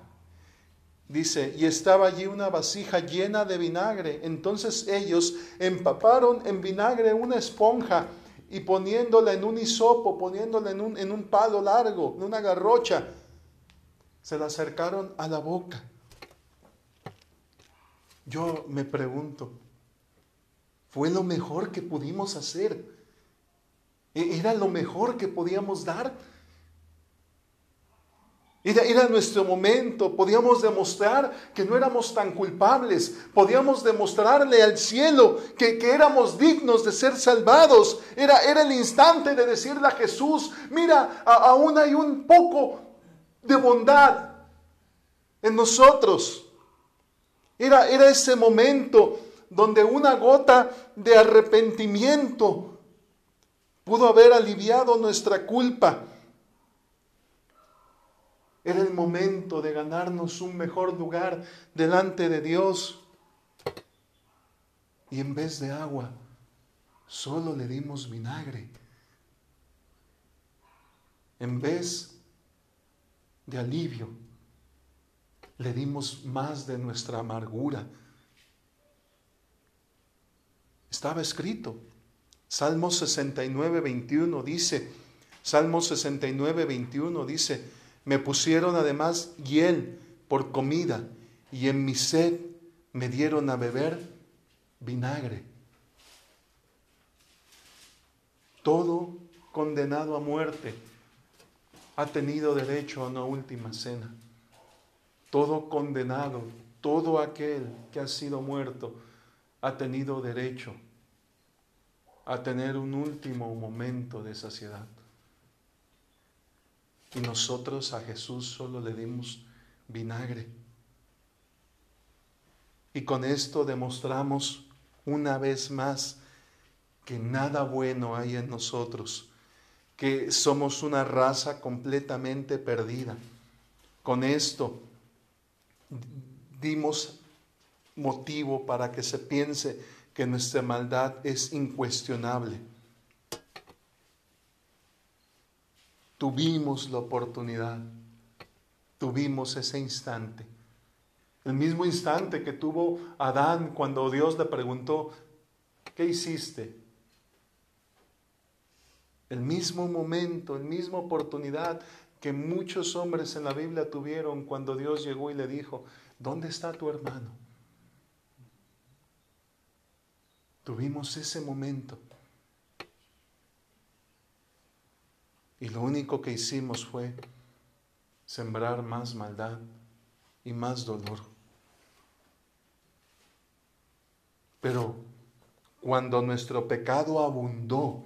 Dice, y estaba allí una vasija llena de vinagre. Entonces ellos empaparon en vinagre una esponja y poniéndola en un hisopo, poniéndola en un, en un palo largo, en una garrocha, se la acercaron a la boca. Yo me pregunto, ¿fue lo mejor que pudimos hacer? ¿E-, ¿Era lo mejor que podíamos dar? Era, nuestro momento, podíamos demostrar que no éramos tan culpables, podíamos demostrarle al cielo que, éramos dignos de ser salvados. Era, era, el instante de decirle a Jesús, mira, aún hay un poco de bondad en nosotros. Era, era ese momento donde una gota de arrepentimiento pudo haber aliviado nuestra culpa era el momento de ganarnos un mejor lugar delante de Dios. Y en vez de agua, solo le dimos vinagre. En vez de alivio, le dimos más de nuestra amargura. Estaba escrito. Salmo 69, 21 dice, Salmo 69, 21 dice, me pusieron además hiel por comida y en mi sed me dieron a beber vinagre. Todo condenado a muerte ha tenido derecho a una última cena. Todo condenado, todo aquel que ha sido muerto, ha tenido derecho a tener un último momento de saciedad. Y nosotros a Jesús solo le dimos vinagre. Y con esto demostramos una vez más que nada bueno hay en nosotros, que somos una raza completamente perdida. Con esto dimos motivo para que se piense que nuestra maldad es incuestionable. Tuvimos la oportunidad, tuvimos ese instante. El mismo instante que tuvo Adán cuando Dios le preguntó, ¿qué hiciste? El mismo momento, el misma oportunidad que muchos hombres en la Biblia tuvieron cuando Dios llegó y le dijo, ¿dónde está tu hermano? Tuvimos ese momento. Y lo único que hicimos fue sembrar más maldad y más dolor. Pero cuando nuestro pecado abundó,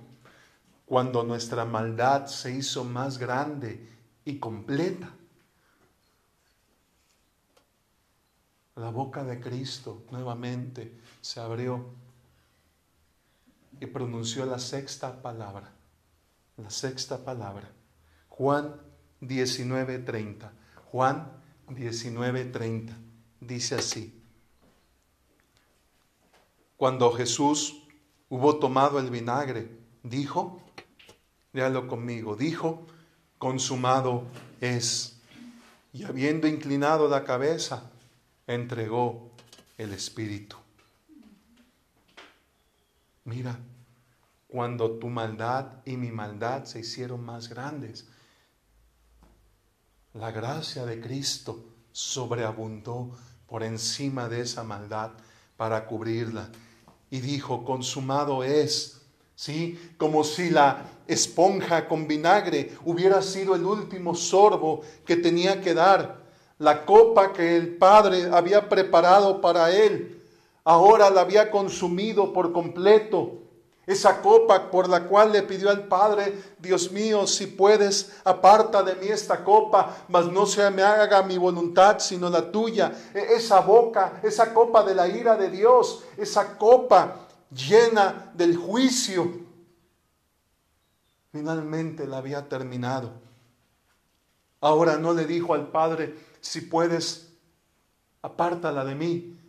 cuando nuestra maldad se hizo más grande y completa, la boca de Cristo nuevamente se abrió y pronunció la sexta palabra la sexta palabra. Juan 19:30. Juan 19:30 dice así. Cuando Jesús hubo tomado el vinagre, dijo, léalo conmigo, dijo, consumado es. Y habiendo inclinado la cabeza, entregó el Espíritu. Mira, cuando tu maldad y mi maldad se hicieron más grandes. La gracia de Cristo sobreabundó por encima de esa maldad para cubrirla. Y dijo, consumado es, ¿sí? Como si la esponja con vinagre hubiera sido el último sorbo que tenía que dar La copa que el Padre había preparado para él, ahora la había consumido por completo. Esa copa por la cual le pidió al Padre, Dios mío, si puedes, aparta de mí esta copa, mas no se me haga mi voluntad, sino la tuya. E, esa boca, esa copa de la ira de Dios, esa copa llena del juicio, finalmente la había terminado. Ahora no le dijo al Padre, si puedes, apártala de mí.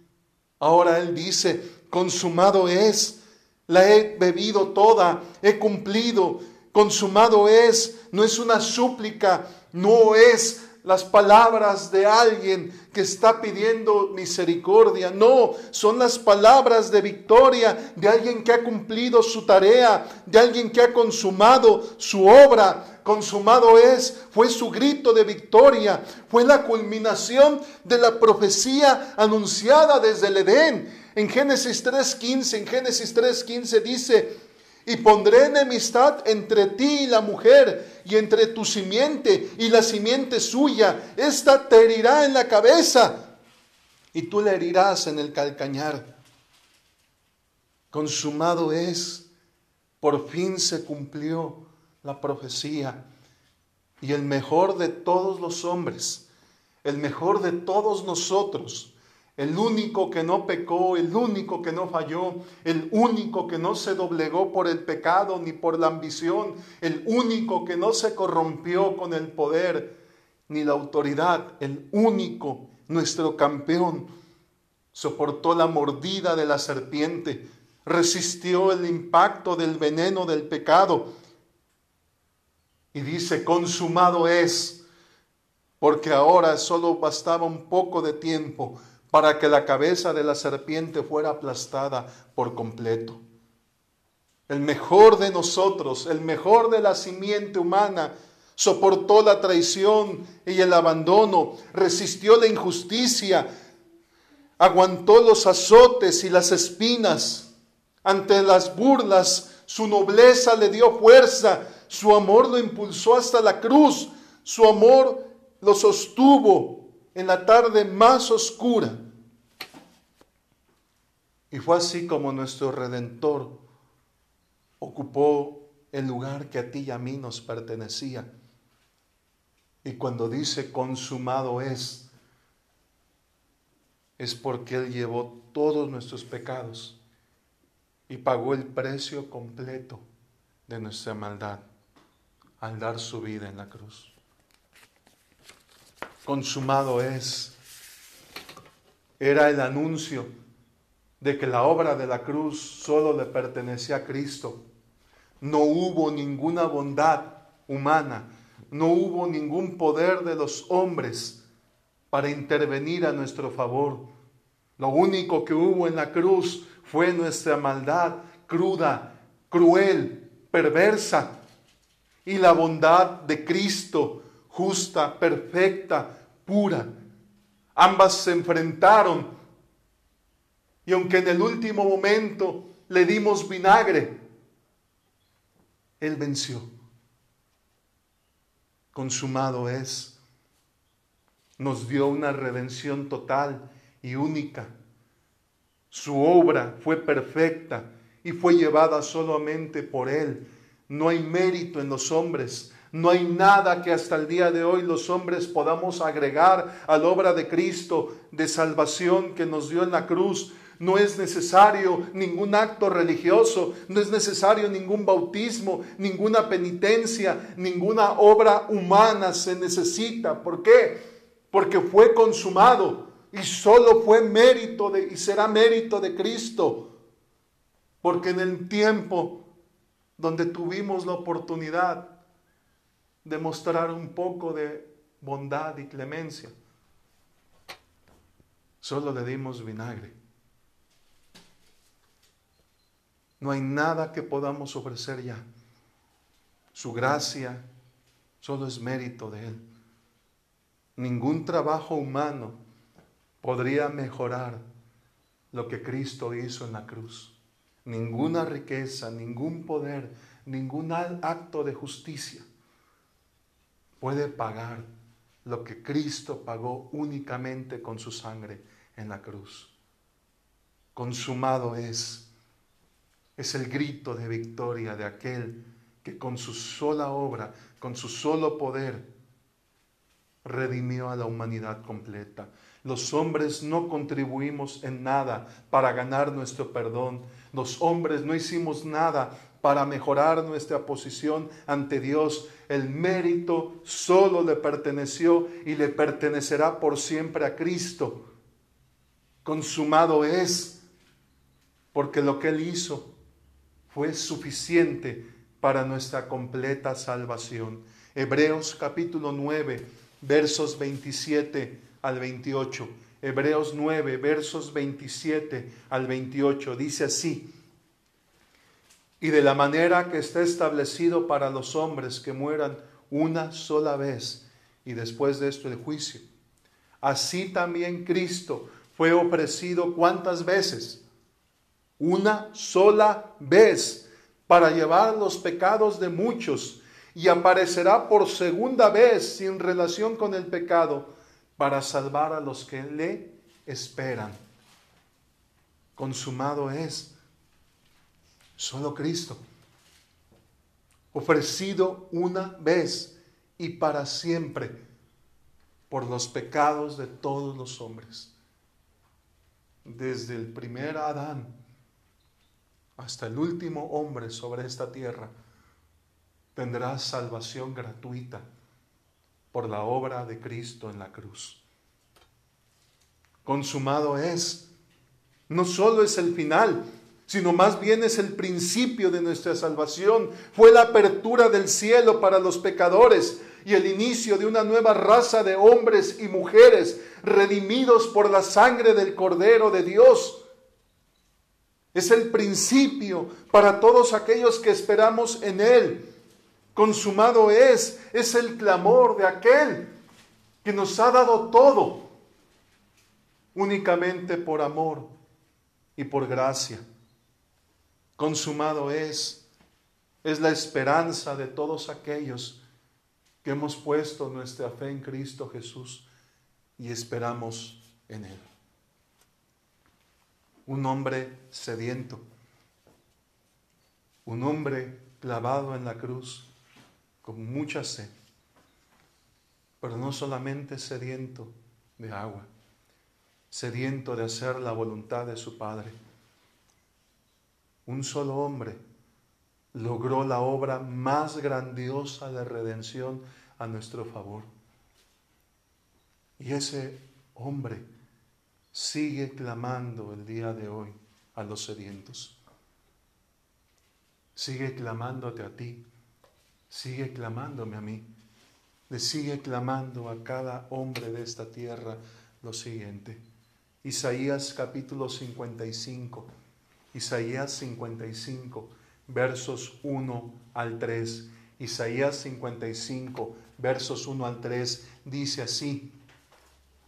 Ahora Él dice, consumado es la he bebido toda, he cumplido, consumado es, no es una súplica, no es las palabras de alguien que está pidiendo misericordia. No, son las palabras de victoria de alguien que ha cumplido su tarea, de alguien que ha consumado su obra. Consumado es, fue su grito de victoria, fue la culminación de la profecía anunciada desde el Edén. En Génesis 3.15, en Génesis 3.15 dice, y pondré enemistad entre ti y la mujer, y entre tu simiente y la simiente suya. Esta te herirá en la cabeza, y tú le herirás en el calcañar. Consumado es, por fin se cumplió la profecía. Y el mejor de todos los hombres, el mejor de todos nosotros, el único que no pecó, el único que no falló, el único que no se doblegó por el pecado ni por la ambición, el único que no se corrompió con el poder ni la autoridad, el único, nuestro campeón, soportó la mordida de la serpiente, resistió el impacto del veneno del pecado y dice, consumado es, porque ahora solo bastaba un poco de tiempo para que la cabeza de la serpiente fuera aplastada por completo. El mejor de nosotros, el mejor de la simiente humana, soportó la traición y el abandono, resistió la injusticia, aguantó los azotes y las espinas. Ante las burlas, su nobleza le dio fuerza, su amor lo impulsó hasta la cruz, su amor lo sostuvo en la tarde más oscura. Y fue así como nuestro Redentor ocupó el lugar que a ti y a mí nos pertenecía. Y cuando dice consumado es, es porque Él llevó todos nuestros pecados y pagó el precio completo de nuestra maldad al dar su vida en la cruz. Consumado es. Era el anuncio de que la obra de la cruz solo le pertenecía a Cristo. No hubo ninguna bondad humana, no hubo ningún poder de los hombres para intervenir a nuestro favor. Lo único que hubo en la cruz fue nuestra maldad cruda, cruel, perversa, y la bondad de Cristo, justa, perfecta, pura. Ambas se enfrentaron y aunque en el último momento le dimos vinagre, Él venció. Consumado es. Nos dio una redención total y única. Su obra fue perfecta y fue llevada solamente por Él. No hay mérito en los hombres. No hay nada que hasta el día de hoy los hombres podamos agregar a la obra de Cristo de salvación que nos dio en la cruz no es necesario ningún acto religioso, no es necesario ningún bautismo, ninguna penitencia, ninguna obra humana se necesita. ¿Por qué? Porque fue consumado y solo fue mérito de, y será mérito de Cristo. Porque en el tiempo donde tuvimos la oportunidad de mostrar un poco de bondad y clemencia, solo le dimos vinagre. No hay nada que podamos ofrecer ya. Su gracia solo es mérito de Él. Ningún trabajo humano podría mejorar lo que Cristo hizo en la cruz. Ninguna riqueza, ningún poder, ningún acto de justicia puede pagar lo que Cristo pagó únicamente con su sangre en la cruz. Consumado es. Es el grito de victoria de aquel que con su sola obra, con su solo poder, redimió a la humanidad completa. Los hombres no contribuimos en nada para ganar nuestro perdón. Los hombres no hicimos nada para mejorar nuestra posición ante Dios. El mérito solo le perteneció y le pertenecerá por siempre a Cristo. Consumado es, porque lo que Él hizo fue suficiente para nuestra completa salvación. Hebreos capítulo 9, versos 27 al 28. Hebreos 9, versos 27 al 28. Dice así, y de la manera que está establecido para los hombres que mueran una sola vez y después de esto el juicio. Así también Cristo fue ofrecido cuántas veces? Una sola vez para llevar los pecados de muchos y aparecerá por segunda vez sin relación con el pecado para salvar a los que le esperan. Consumado es solo Cristo, ofrecido una vez y para siempre por los pecados de todos los hombres. Desde el primer Adán hasta el último hombre sobre esta tierra, tendrás salvación gratuita por la obra de Cristo en la cruz. Consumado es. No solo es el final, sino más bien es el principio de nuestra salvación. Fue la apertura del cielo para los pecadores y el inicio de una nueva raza de hombres y mujeres redimidos por la sangre del Cordero de Dios. Es el principio para todos aquellos que esperamos en Él consumado es, es el clamor de aquel que nos ha dado todo únicamente por amor y por gracia. Consumado es, es la esperanza de todos aquellos que hemos puesto nuestra fe en Cristo Jesús y esperamos en Él. Un hombre sediento, un hombre clavado en la cruz, con mucha sed, pero no solamente sediento de agua, sediento de hacer la voluntad de su Padre. Un solo hombre logró la obra más grandiosa de redención a nuestro favor. Y ese hombre sigue clamando el día de hoy a los sedientos. Sigue clamándote a ti sigue clamándome a mí, le sigue clamando a cada hombre de esta tierra lo siguiente. Isaías capítulo 55, Isaías 55, versos 1 al 3. Isaías 55, versos 1 al 3, dice así,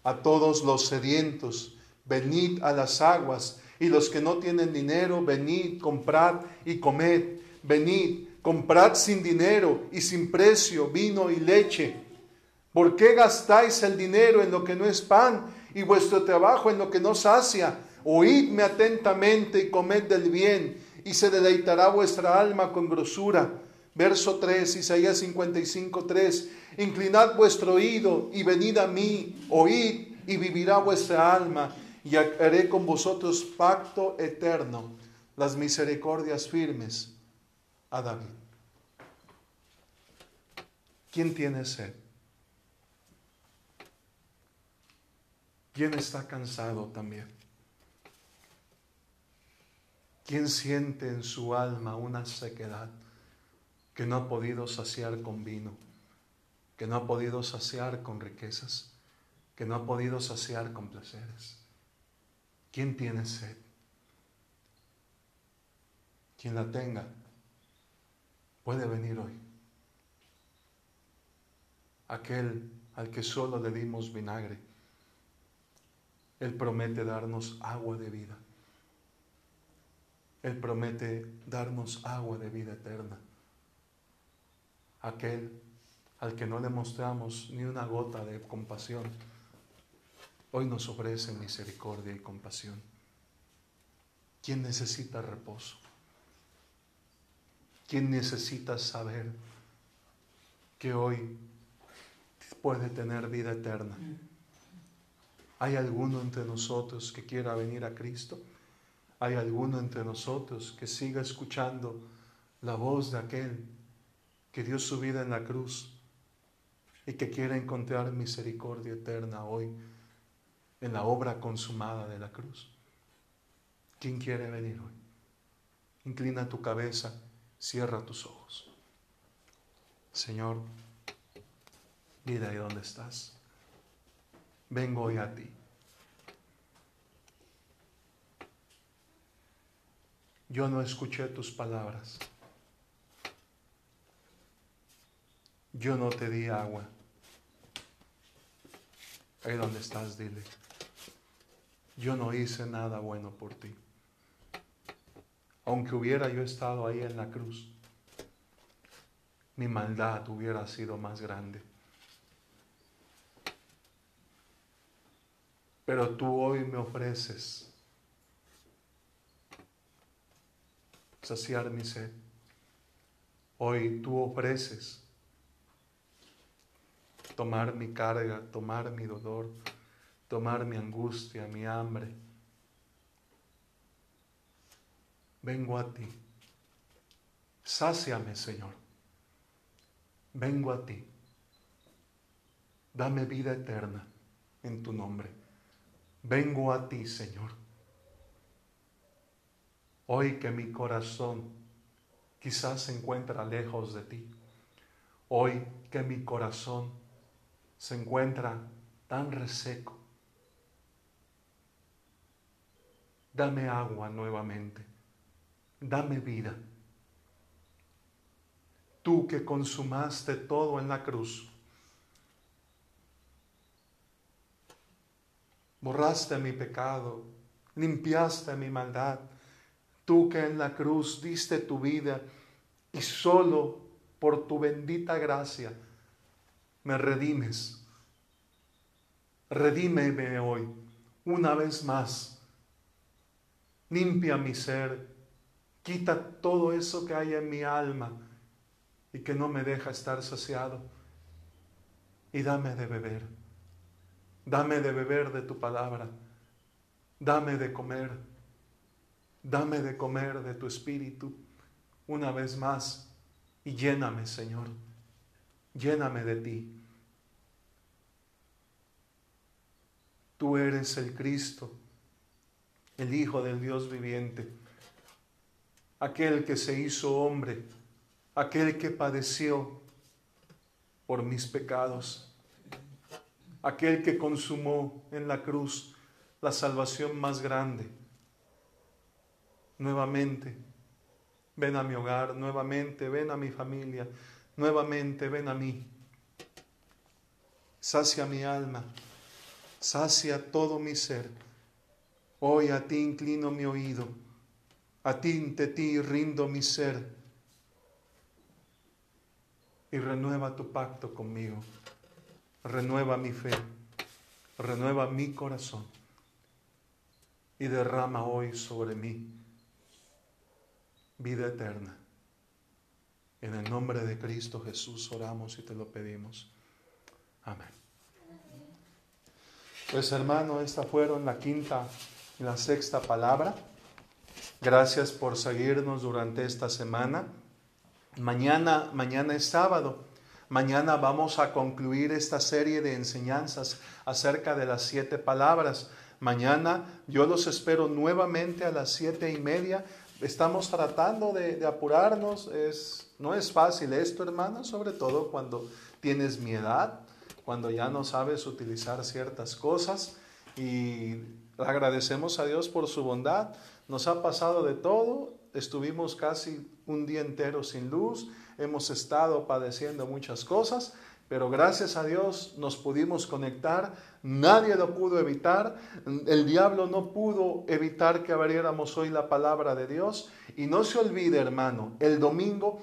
a todos los sedientos, venid a las aguas, y los que no tienen dinero, venid, comprad y comed, venid, Comprad sin dinero y sin precio vino y leche. ¿Por qué gastáis el dinero en lo que no es pan y vuestro trabajo en lo que no sacia? Oídme atentamente y comed del bien, y se deleitará vuestra alma con grosura. Verso 3, Isaías 55, 3. Inclinad vuestro oído y venid a mí, oíd y vivirá vuestra alma, y haré con vosotros pacto eterno, las misericordias firmes a David. ¿Quién tiene sed? ¿Quién está cansado también? ¿Quién siente en su alma una sequedad que no ha podido saciar con vino, que no ha podido saciar con riquezas, que no ha podido saciar con placeres? ¿Quién tiene sed? Quien la tenga puede venir hoy aquel al que solo le dimos vinagre. Él promete darnos agua de vida. Él promete darnos agua de vida eterna. Aquel al que no le mostramos ni una gota de compasión, hoy nos ofrece misericordia y compasión. ¿Quién necesita reposo? ¿Quién necesita saber que hoy puede tener vida eterna? ¿Hay alguno entre nosotros que quiera venir a Cristo? ¿Hay alguno entre nosotros que siga escuchando la voz de aquel que dio su vida en la cruz y que quiera encontrar misericordia eterna hoy en la obra consumada de la cruz? ¿Quién quiere venir hoy? Inclina tu cabeza, cierra tus ojos. Señor, mira ahí donde estás. Vengo hoy a ti. Yo no escuché tus palabras. Yo no te di agua. Ahí donde estás, dile. Yo no hice nada bueno por ti aunque hubiera yo estado ahí en la cruz, mi maldad hubiera sido más grande. Pero tú hoy me ofreces saciar mi sed. Hoy tú ofreces tomar mi carga, tomar mi dolor, tomar mi angustia, mi hambre vengo a ti. Sáciame, Señor. Vengo a ti. Dame vida eterna en tu nombre. Vengo a ti, Señor. Hoy que mi corazón quizás se encuentra lejos de ti. Hoy que mi corazón se encuentra tan reseco. Dame agua nuevamente dame vida. Tú que consumaste todo en la cruz, borraste mi pecado, limpiaste mi maldad, tú que en la cruz diste tu vida y solo por tu bendita gracia me redimes. Redímeme hoy una vez más. Limpia mi ser Quita todo eso que hay en mi alma y que no me deja estar saciado. Y dame de beber. Dame de beber de tu palabra. Dame de comer. Dame de comer de tu espíritu una vez más. Y lléname, Señor. Lléname de ti. Tú eres el Cristo, el Hijo del Dios viviente aquel que se hizo hombre, aquel que padeció por mis pecados, aquel que consumó en la cruz la salvación más grande. Nuevamente, ven a mi hogar, nuevamente, ven a mi familia, nuevamente, ven a mí. Sacia mi alma, sacia todo mi ser. Hoy a ti inclino mi oído a ti, ante ti rindo mi ser y renueva tu pacto conmigo. Renueva mi fe, renueva mi corazón y derrama hoy sobre mí vida eterna. En el nombre de Cristo Jesús oramos y te lo pedimos. Amén. Pues hermano, esta fueron la quinta y la sexta palabra. Gracias por seguirnos durante esta semana. Mañana, mañana es sábado. Mañana vamos a concluir esta serie de enseñanzas acerca de las siete palabras. Mañana yo los espero nuevamente a las siete y media. Estamos tratando de, apurarnos. Es, no es fácil esto, hermano, sobre todo cuando tienes mi edad, cuando ya no sabes utilizar ciertas cosas. Y agradecemos a Dios por su bondad. Nos ha pasado de todo, estuvimos casi un día entero sin luz, hemos estado padeciendo muchas cosas, pero gracias a Dios nos pudimos conectar, nadie lo pudo evitar, el diablo no pudo evitar que abriéramos hoy la palabra de Dios y no se olvide hermano, el domingo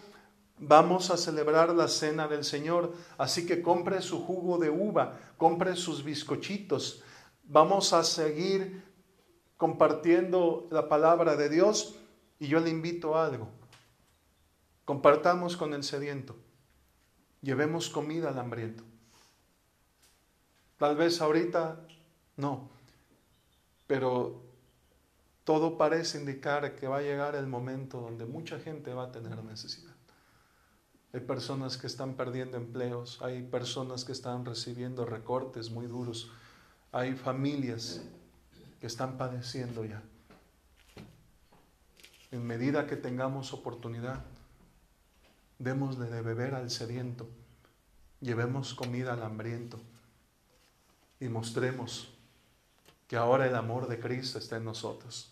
Vamos a celebrar la cena del Señor, así que compre su jugo de uva, compre sus bizcochitos. Vamos a seguir compartiendo la palabra de Dios y yo le invito a algo. Compartamos con el sediento. Llevemos comida al hambriento. Tal vez ahorita no, pero todo parece indicar que va a llegar el momento donde mucha gente va a tener necesidad. Hay personas que están perdiendo empleos, hay personas que están recibiendo recortes muy duros, hay familias que están padeciendo ya. En medida que tengamos oportunidad, démosle de beber al sediento, llevemos comida al hambriento. Y mostremos que ahora el amor de Cristo está en nosotros.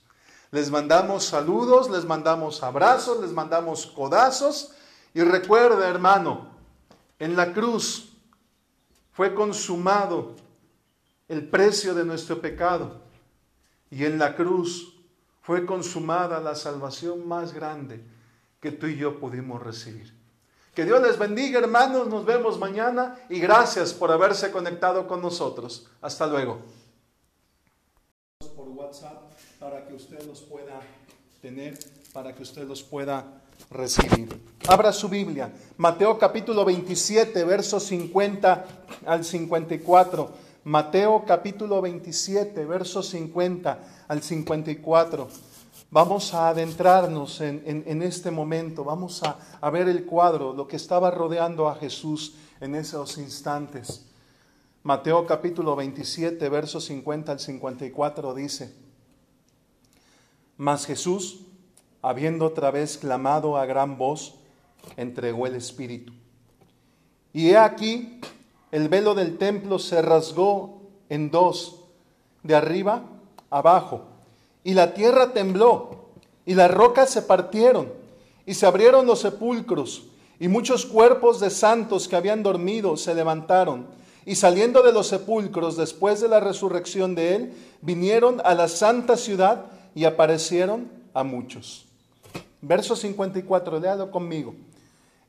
Les mandamos saludos, les mandamos abrazos, les mandamos codazos. Y recuerda, hermano, en la cruz fue consumado el precio de nuestro pecado. Y en la cruz fue consumada la salvación más grande que tú y yo pudimos recibir. Que Dios les bendiga, hermanos. Nos vemos mañana y gracias por haberse conectado con nosotros. Hasta luego. Por WhatsApp para que usted los pueda tener, para que usted los pueda recibir. Abra su Biblia, Mateo capítulo 27, versos 50 al 54. Mateo capítulo 27, versos 50 al 54. Vamos a adentrarnos en, este momento, vamos a, a ver el cuadro, lo que estaba rodeando a Jesús en esos instantes. Mateo capítulo 27, versos 50 al 54 dice, Mas Jesús, habiendo otra vez clamado a gran voz, entregó el Espíritu. Y he aquí, el velo del templo se rasgó en dos, de arriba abajo, y la tierra tembló, y las rocas se partieron, y se abrieron los sepulcros, y muchos cuerpos de santos que habían dormido se levantaron, y saliendo de los sepulcros después de la resurrección de él, vinieron a la santa ciudad y aparecieron a muchos. Verso 54, léalo conmigo.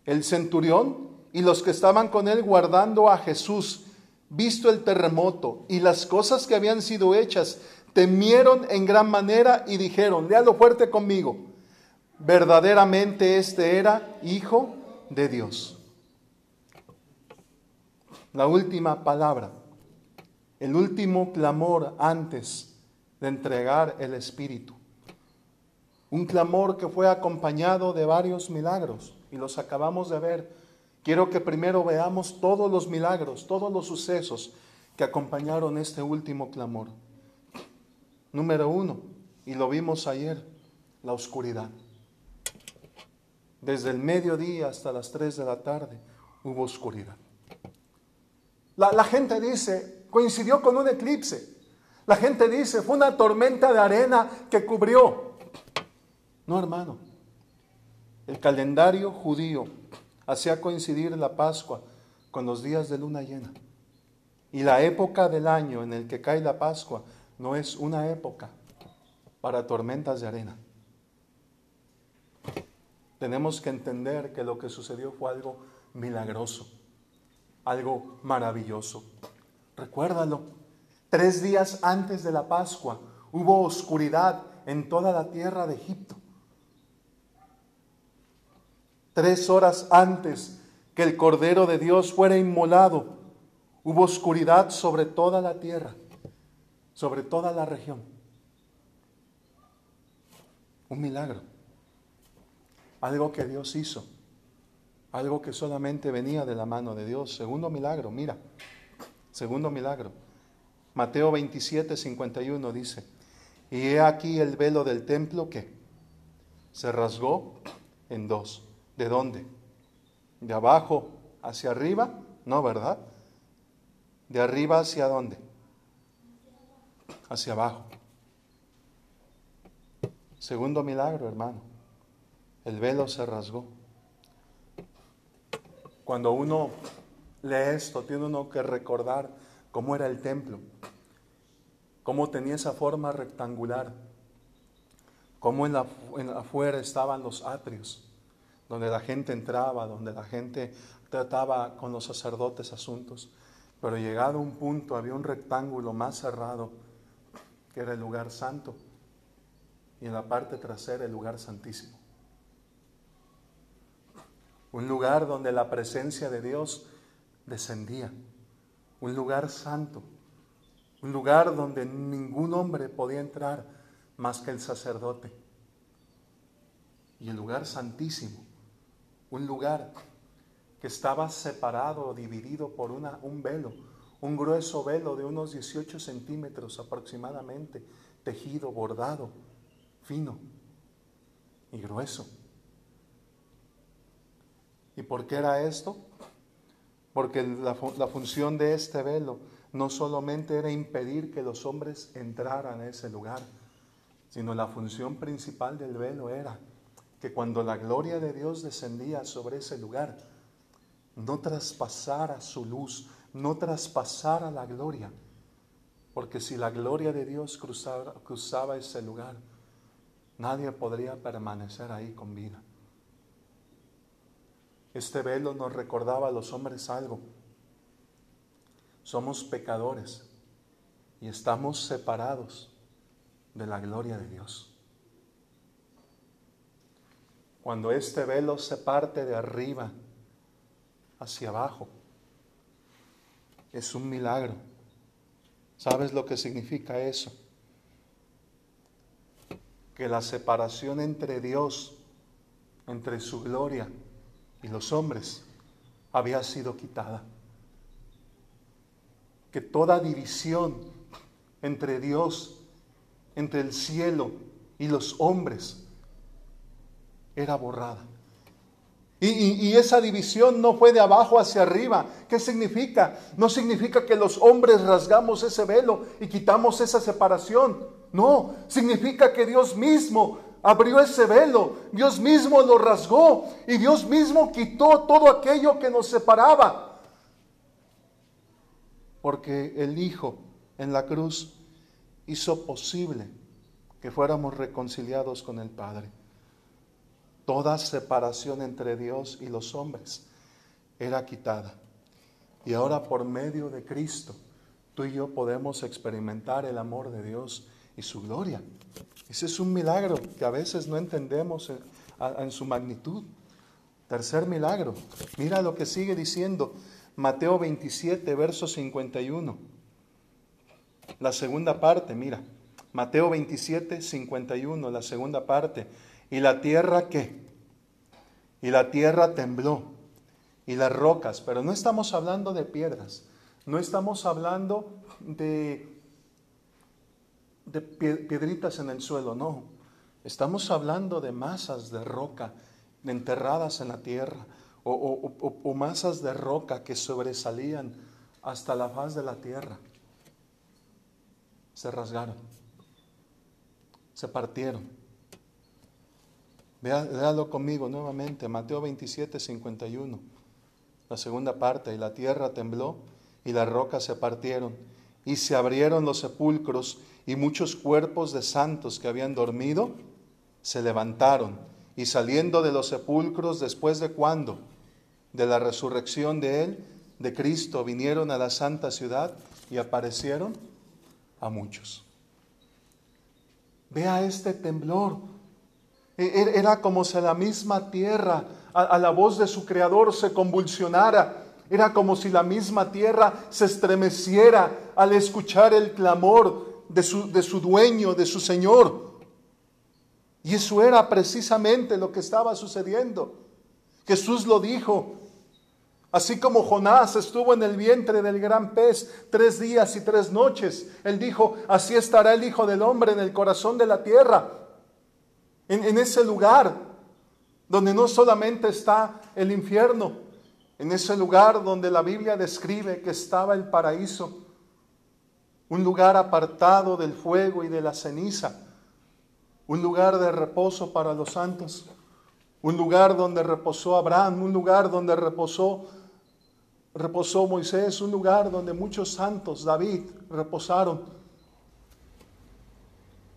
El centurión y los que estaban con él guardando a Jesús, visto el terremoto y las cosas que habían sido hechas, temieron en gran manera y dijeron, léalo fuerte conmigo, verdaderamente este era hijo de Dios. La última palabra, el último clamor antes de entregar el Espíritu. Un clamor que fue acompañado de varios milagros y los acabamos de ver. Quiero que primero veamos todos los milagros, todos los sucesos que acompañaron este último clamor. Número uno, y lo vimos ayer, la oscuridad. Desde el mediodía hasta las tres de la tarde hubo oscuridad. La, la gente dice, coincidió con un eclipse. La gente dice, fue una tormenta de arena que cubrió. No, hermano. El calendario judío hacía coincidir la Pascua con los días de luna llena. Y la época del año en el que cae la Pascua no es una época para tormentas de arena. Tenemos que entender que lo que sucedió fue algo milagroso, algo maravilloso. Recuérdalo, tres días antes de la Pascua hubo oscuridad en toda la tierra de Egipto tres horas antes que el Cordero de Dios fuera inmolado, hubo oscuridad sobre toda la tierra, sobre toda la región. Un milagro. Algo que Dios hizo. Algo que solamente venía de la mano de Dios. Segundo milagro, mira. Segundo milagro. Mateo 27, 51 dice, y he aquí el velo del templo que se rasgó en dos ¿De dónde? ¿De abajo hacia arriba? No, ¿verdad? ¿De arriba hacia dónde? Hacia abajo. Segundo milagro, hermano. El velo se rasgó. Cuando uno lee esto, tiene uno que recordar cómo era el templo, cómo tenía esa forma rectangular, cómo en la, en afuera estaban los atrios donde la gente entraba, donde la gente trataba con los sacerdotes asuntos. Pero llegado a un punto había un rectángulo más cerrado, que era el lugar santo, y en la parte trasera el lugar santísimo. Un lugar donde la presencia de Dios descendía, un lugar santo, un lugar donde ningún hombre podía entrar más que el sacerdote. Y el lugar santísimo, un lugar que estaba separado, dividido por una, un velo, un grueso velo de unos 18 centímetros aproximadamente, tejido, bordado, fino y grueso. ¿Y por qué era esto? Porque la, la, función de este velo no solamente era impedir que los hombres entraran a ese lugar, sino la función principal del velo era que cuando la gloria de Dios descendía sobre ese lugar, no traspasara su luz, no traspasara la gloria. Porque si la gloria de Dios cruzaba, cruzaba ese lugar, nadie podría permanecer ahí con vida. Este velo nos recordaba a los hombres algo. Somos pecadores y estamos separados de la gloria de Dios. Cuando este velo se parte de arriba hacia abajo. Es un milagro. ¿Sabes lo que significa eso? Que la separación entre Dios, entre su gloria y los hombres, había sido quitada. Que toda división entre Dios, entre el cielo y los hombres, era borrada. Y, esa división no fue de abajo hacia arriba. ¿Qué significa? No significa que los hombres rasgamos ese velo y quitamos esa separación. No, significa que Dios mismo abrió ese velo, Dios mismo lo rasgó y Dios mismo quitó todo aquello que nos separaba. Porque el Hijo en la cruz hizo posible que fuéramos reconciliados con el Padre. Toda separación entre Dios y los hombres era quitada. Y ahora por medio de Cristo, tú y yo podemos experimentar el amor de Dios y su gloria. Ese es un milagro que a veces no entendemos en, su magnitud. Tercer milagro. Mira lo que sigue diciendo Mateo 27, verso 51. La segunda parte, mira. Mateo 27, 51, la segunda parte. ¿Y la tierra qué? Y la tierra tembló. Y las rocas, pero no estamos hablando de piedras, no estamos hablando de, de piedritas en el suelo, no. Estamos hablando de masas de roca enterradas en la tierra o, o masas de roca que sobresalían hasta la faz de la tierra. Se rasgaron, se partieron. Véalo conmigo nuevamente, Mateo 27, 51. La segunda parte, y la tierra tembló y las rocas se partieron y se abrieron los sepulcros y muchos cuerpos de santos que habían dormido se levantaron y saliendo de los sepulcros después de cuándo? De la resurrección de él, de Cristo, vinieron a la santa ciudad y aparecieron a muchos. Vea este temblor era como si la misma tierra a, la voz de su creador se convulsionara. Era como si la misma tierra se estremeciera al escuchar el clamor de su, de su dueño, de su Señor. Y eso era precisamente lo que estaba sucediendo. Jesús lo dijo. Así como Jonás estuvo en el vientre del gran pez tres días y tres noches, él dijo, así estará el Hijo del Hombre en el corazón de la tierra en, ese lugar donde no solamente está el infierno, en ese lugar donde la Biblia describe que estaba el paraíso, un lugar apartado del fuego y de la ceniza, un lugar de reposo para los santos, un lugar donde reposó Abraham, un lugar donde reposó reposó Moisés, un lugar donde muchos santos, David, reposaron.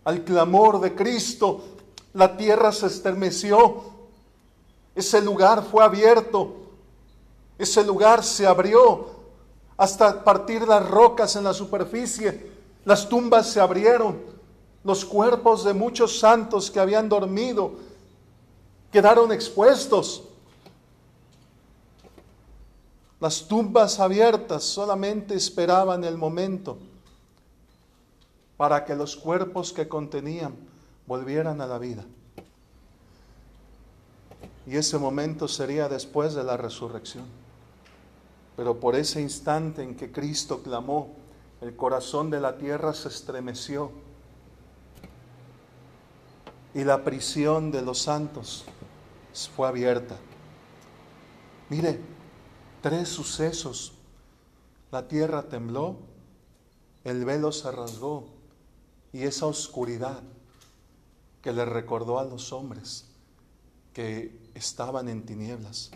Al clamor de Cristo la tierra se estremeció. Ese lugar fue abierto. Ese lugar se abrió hasta partir las rocas en la superficie. Las tumbas se abrieron. Los cuerpos de muchos santos que habían dormido quedaron expuestos. Las tumbas abiertas solamente esperaban el momento para que los cuerpos que contenían volvieran a la vida. Y ese momento sería después de la resurrección. Pero por ese instante en que Cristo clamó, el corazón de la tierra se estremeció y la prisión de los santos fue abierta. Mire, tres sucesos. La tierra tembló, el velo se rasgó y esa oscuridad que le recordó a los hombres que estaban en tinieblas.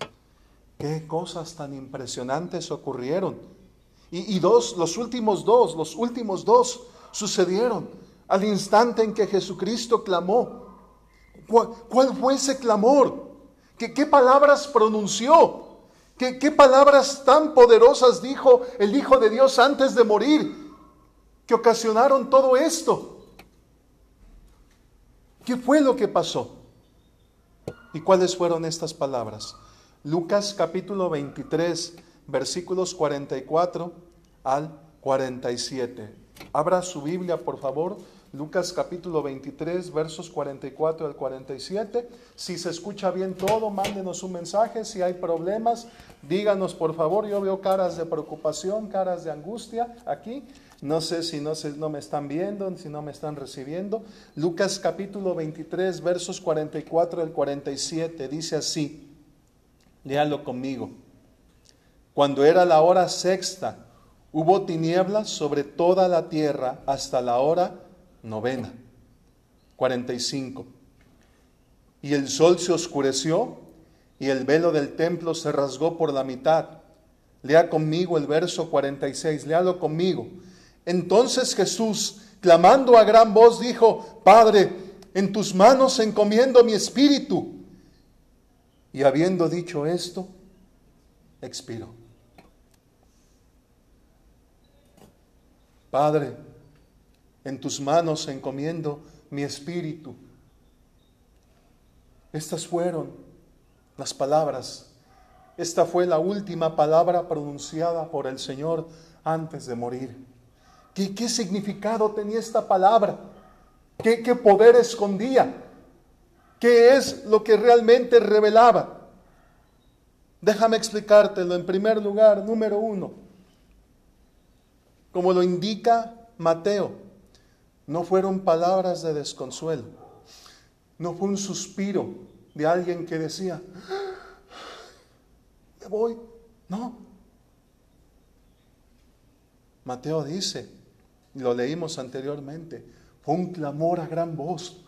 Qué cosas tan impresionantes ocurrieron. Y, dos, los últimos dos, los últimos dos sucedieron al instante en que Jesucristo clamó. ¿Cuál, fue ese clamor? ¿Qué, qué palabras pronunció? ¿Qué, ¿Qué palabras tan poderosas dijo el Hijo de Dios antes de morir que ocasionaron todo esto? ¿Qué fue lo que pasó? ¿Y cuáles fueron estas palabras? Lucas capítulo 23, versículos 44 al 47. Abra su Biblia, por favor. Lucas capítulo 23, versos 44 al 47. Si se escucha bien todo, mándenos un mensaje. Si hay problemas, díganos por favor. Yo veo caras de preocupación, caras de angustia aquí. No sé si no, se, no me están viendo, si no me están recibiendo. Lucas capítulo 23, versos 44 al 47, dice así, léalo conmigo. Cuando era la hora sexta, hubo tinieblas sobre toda la tierra hasta la hora novena. 45. Y el sol se oscureció y el velo del templo se rasgó por la mitad. Lea conmigo el verso 46, léalo conmigo. Entonces Jesús, clamando a gran voz, dijo, Padre, en tus manos encomiendo mi espíritu. Y habiendo dicho esto, expiró. Padre, en tus manos encomiendo mi espíritu. Estas fueron las palabras. Esta fue la última palabra pronunciada por el Señor antes de morir. ¿Qué, significado tenía esta palabra? ¿Qué, ¿Qué poder escondía? ¿Qué es lo que realmente revelaba? Déjame explicártelo en primer lugar, número uno. Como lo indica Mateo, no fueron palabras de desconsuelo, no fue un suspiro de alguien que decía, me voy, no. Mateo dice, lo leímos anteriormente, fue un clamor a gran voz,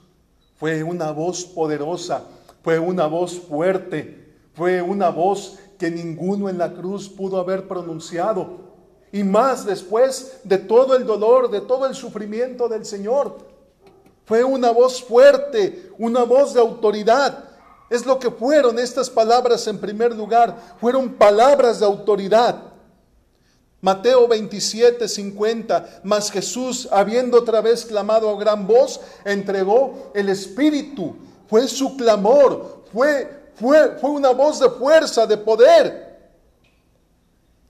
fue una voz poderosa, fue una voz fuerte, fue una voz que ninguno en la cruz pudo haber pronunciado. Y más después de todo el dolor, de todo el sufrimiento del Señor. Fue una voz fuerte, una voz de autoridad. Es lo que fueron estas palabras en primer lugar. Fueron palabras de autoridad. Mateo 27, 50, mas Jesús, habiendo otra vez clamado a gran voz, entregó el Espíritu. Fue su clamor, fue, fue, fue una voz de fuerza, de poder.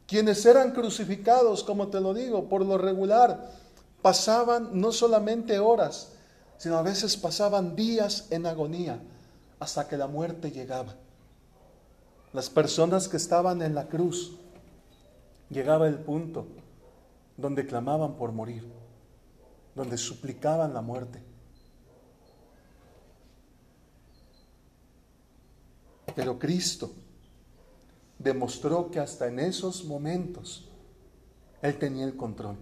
Quienes eran crucificados, como te lo digo, por lo regular, pasaban no solamente horas, sino a veces pasaban días en agonía hasta que la muerte llegaba. Las personas que estaban en la cruz, llegaba el punto donde clamaban por morir, donde suplicaban la muerte. Pero Cristo demostró que hasta en esos momentos Él tenía el control.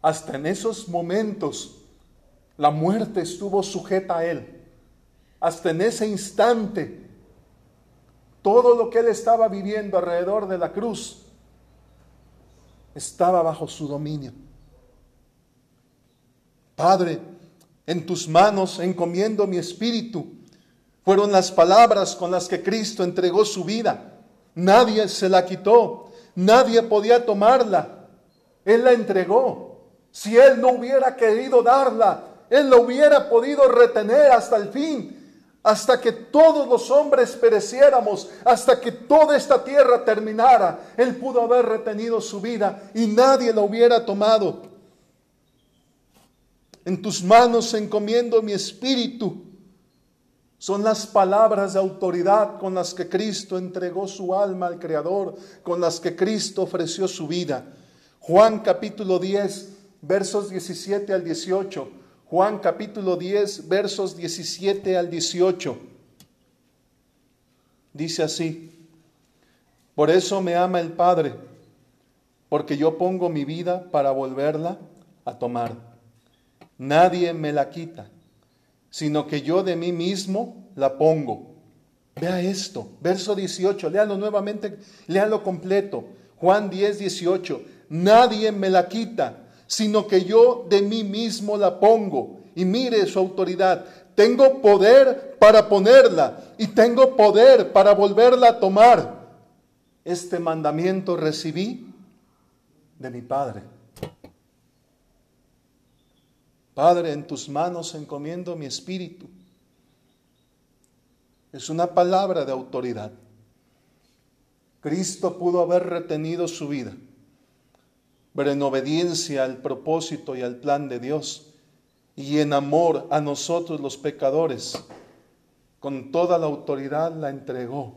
Hasta en esos momentos la muerte estuvo sujeta a Él. Hasta en ese instante todo lo que él estaba viviendo alrededor de la cruz estaba bajo su dominio. Padre, en tus manos encomiendo mi espíritu. Fueron las palabras con las que Cristo entregó su vida. Nadie se la quitó, nadie podía tomarla. Él la entregó. Si Él no hubiera querido darla, Él la hubiera podido retener hasta el fin hasta que todos los hombres pereciéramos, hasta que toda esta tierra terminara. Él pudo haber retenido su vida y nadie la hubiera tomado. En tus manos encomiendo mi espíritu. Son las palabras de autoridad con las que Cristo entregó su alma al Creador, con las que Cristo ofreció su vida. Juan capítulo 10, versos 17 al 18. Juan capítulo 10, versos 17 al 18. Dice así, por eso me ama el Padre, porque yo pongo mi vida para volverla a tomar. Nadie me la quita, sino que yo de mí mismo la pongo. Vea esto, verso 18, léalo nuevamente, léalo completo. Juan 10, 18, nadie me la quita sino que yo de mí mismo la pongo. Y mire su autoridad. Tengo poder para ponerla y tengo poder para volverla a tomar. Este mandamiento recibí de mi Padre. Padre, en tus manos encomiendo mi espíritu. Es una palabra de autoridad. Cristo pudo haber retenido su vida pero en obediencia al propósito y al plan de Dios y en amor a nosotros los pecadores, con toda la autoridad la entregó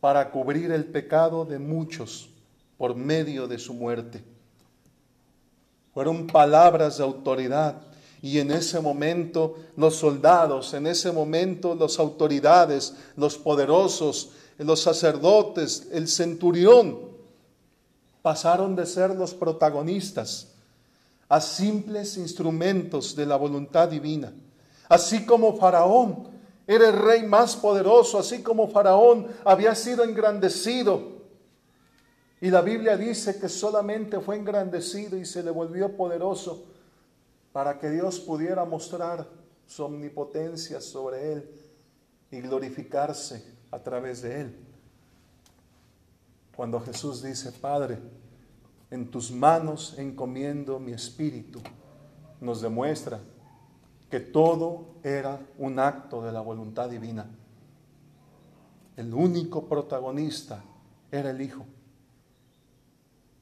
para cubrir el pecado de muchos por medio de su muerte. Fueron palabras de autoridad y en ese momento los soldados, en ese momento las autoridades, los poderosos, los sacerdotes, el centurión, pasaron de ser los protagonistas a simples instrumentos de la voluntad divina. Así como Faraón era el rey más poderoso, así como Faraón había sido engrandecido. Y la Biblia dice que solamente fue engrandecido y se le volvió poderoso para que Dios pudiera mostrar su omnipotencia sobre él y glorificarse a través de él. Cuando Jesús dice, Padre, en tus manos encomiendo mi espíritu, nos demuestra que todo era un acto de la voluntad divina. El único protagonista era el Hijo.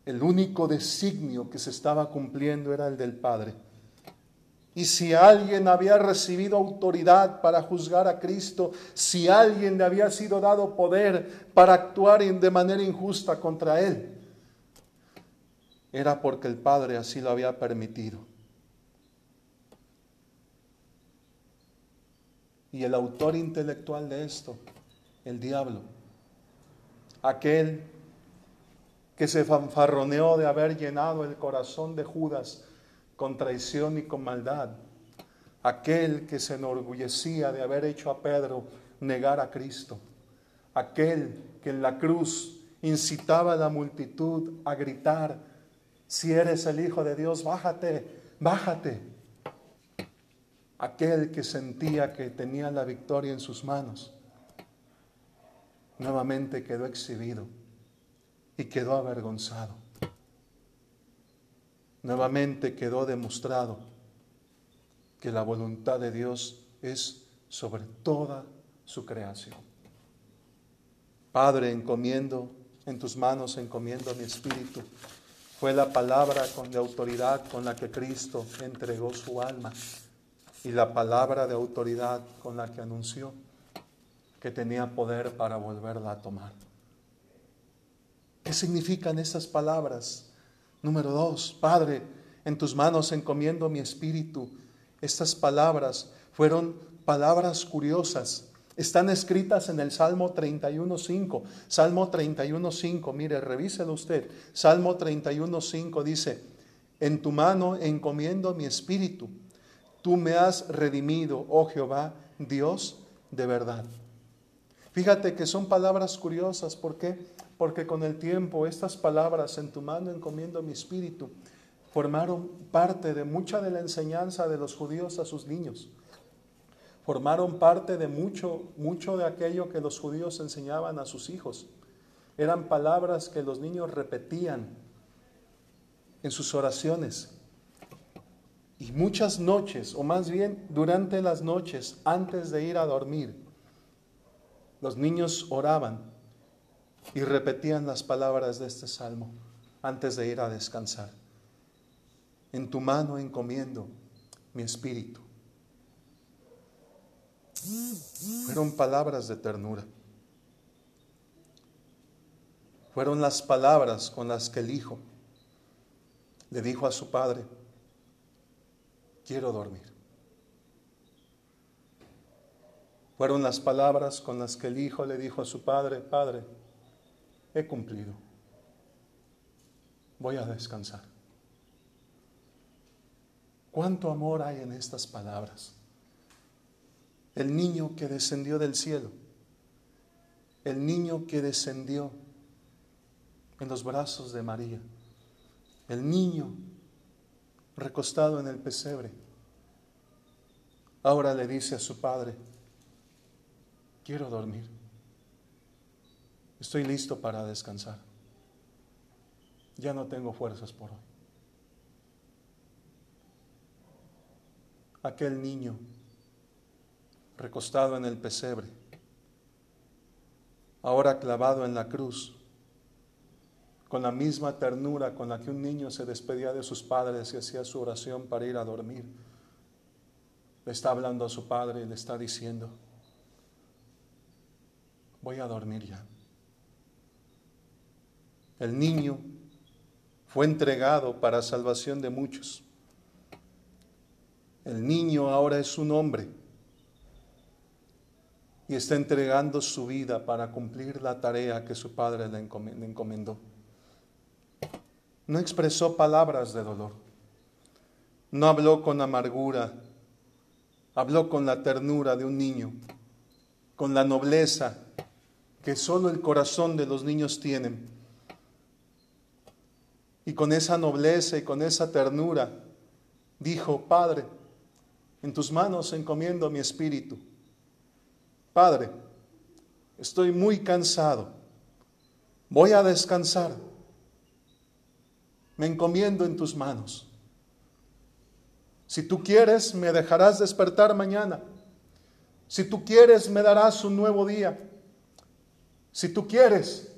El único designio que se estaba cumpliendo era el del Padre. Y si alguien había recibido autoridad para juzgar a Cristo, si alguien le había sido dado poder para actuar de manera injusta contra Él, era porque el Padre así lo había permitido. Y el autor intelectual de esto, el diablo, aquel que se fanfarroneó de haber llenado el corazón de Judas con traición y con maldad. Aquel que se enorgullecía de haber hecho a Pedro negar a Cristo. Aquel que en la cruz incitaba a la multitud a gritar, si eres el Hijo de Dios, bájate, bájate. Aquel que sentía que tenía la victoria en sus manos, nuevamente quedó exhibido y quedó avergonzado nuevamente quedó demostrado que la voluntad de Dios es sobre toda su creación. Padre, encomiendo, en tus manos encomiendo mi espíritu. Fue la palabra con de autoridad con la que Cristo entregó su alma y la palabra de autoridad con la que anunció que tenía poder para volverla a tomar. ¿Qué significan esas palabras? Número dos, Padre, en tus manos encomiendo mi espíritu. Estas palabras fueron palabras curiosas. Están escritas en el Salmo 31.5. Salmo 31.5, mire, revíselo usted. Salmo 31.5 dice, en tu mano encomiendo mi espíritu. Tú me has redimido, oh Jehová, Dios de verdad. Fíjate que son palabras curiosas. ¿Por qué? Porque con el tiempo estas palabras en tu mano encomiendo mi espíritu formaron parte de mucha de la enseñanza de los judíos a sus niños. formaron parte de mucho, mucho de aquello que los judíos enseñaban a sus hijos. Eran palabras que los niños repetían en sus oraciones. Y muchas noches, o más bien durante las noches, antes de ir a dormir, los niños oraban y repetían las palabras de este salmo antes de ir a descansar. En tu mano encomiendo mi espíritu. Fueron palabras de ternura. Fueron las palabras con las que el hijo le dijo a su padre, quiero dormir. Fueron las palabras con las que el hijo le dijo a su padre, Padre, he cumplido, voy a descansar. ¿Cuánto amor hay en estas palabras? El niño que descendió del cielo, el niño que descendió en los brazos de María, el niño recostado en el pesebre, ahora le dice a su padre, quiero dormir, estoy listo para descansar, ya no tengo fuerzas por hoy. Aquel niño recostado en el pesebre, ahora clavado en la cruz, con la misma ternura con la que un niño se despedía de sus padres y hacía su oración para ir a dormir. Le está hablando a su padre y le está diciendo, voy a dormir ya. El niño fue entregado para salvación de muchos. El niño ahora es un hombre y está entregando su vida para cumplir la tarea que su padre le encomendó. No expresó palabras de dolor, no habló con amargura, habló con la ternura de un niño, con la nobleza que solo el corazón de los niños tienen. Y con esa nobleza y con esa ternura dijo, Padre, en tus manos encomiendo mi espíritu Padre, estoy muy cansado, voy a descansar, me encomiendo en tus manos. Si tú quieres, me dejarás despertar mañana. Si tú quieres, me darás un nuevo día. Si tú quieres,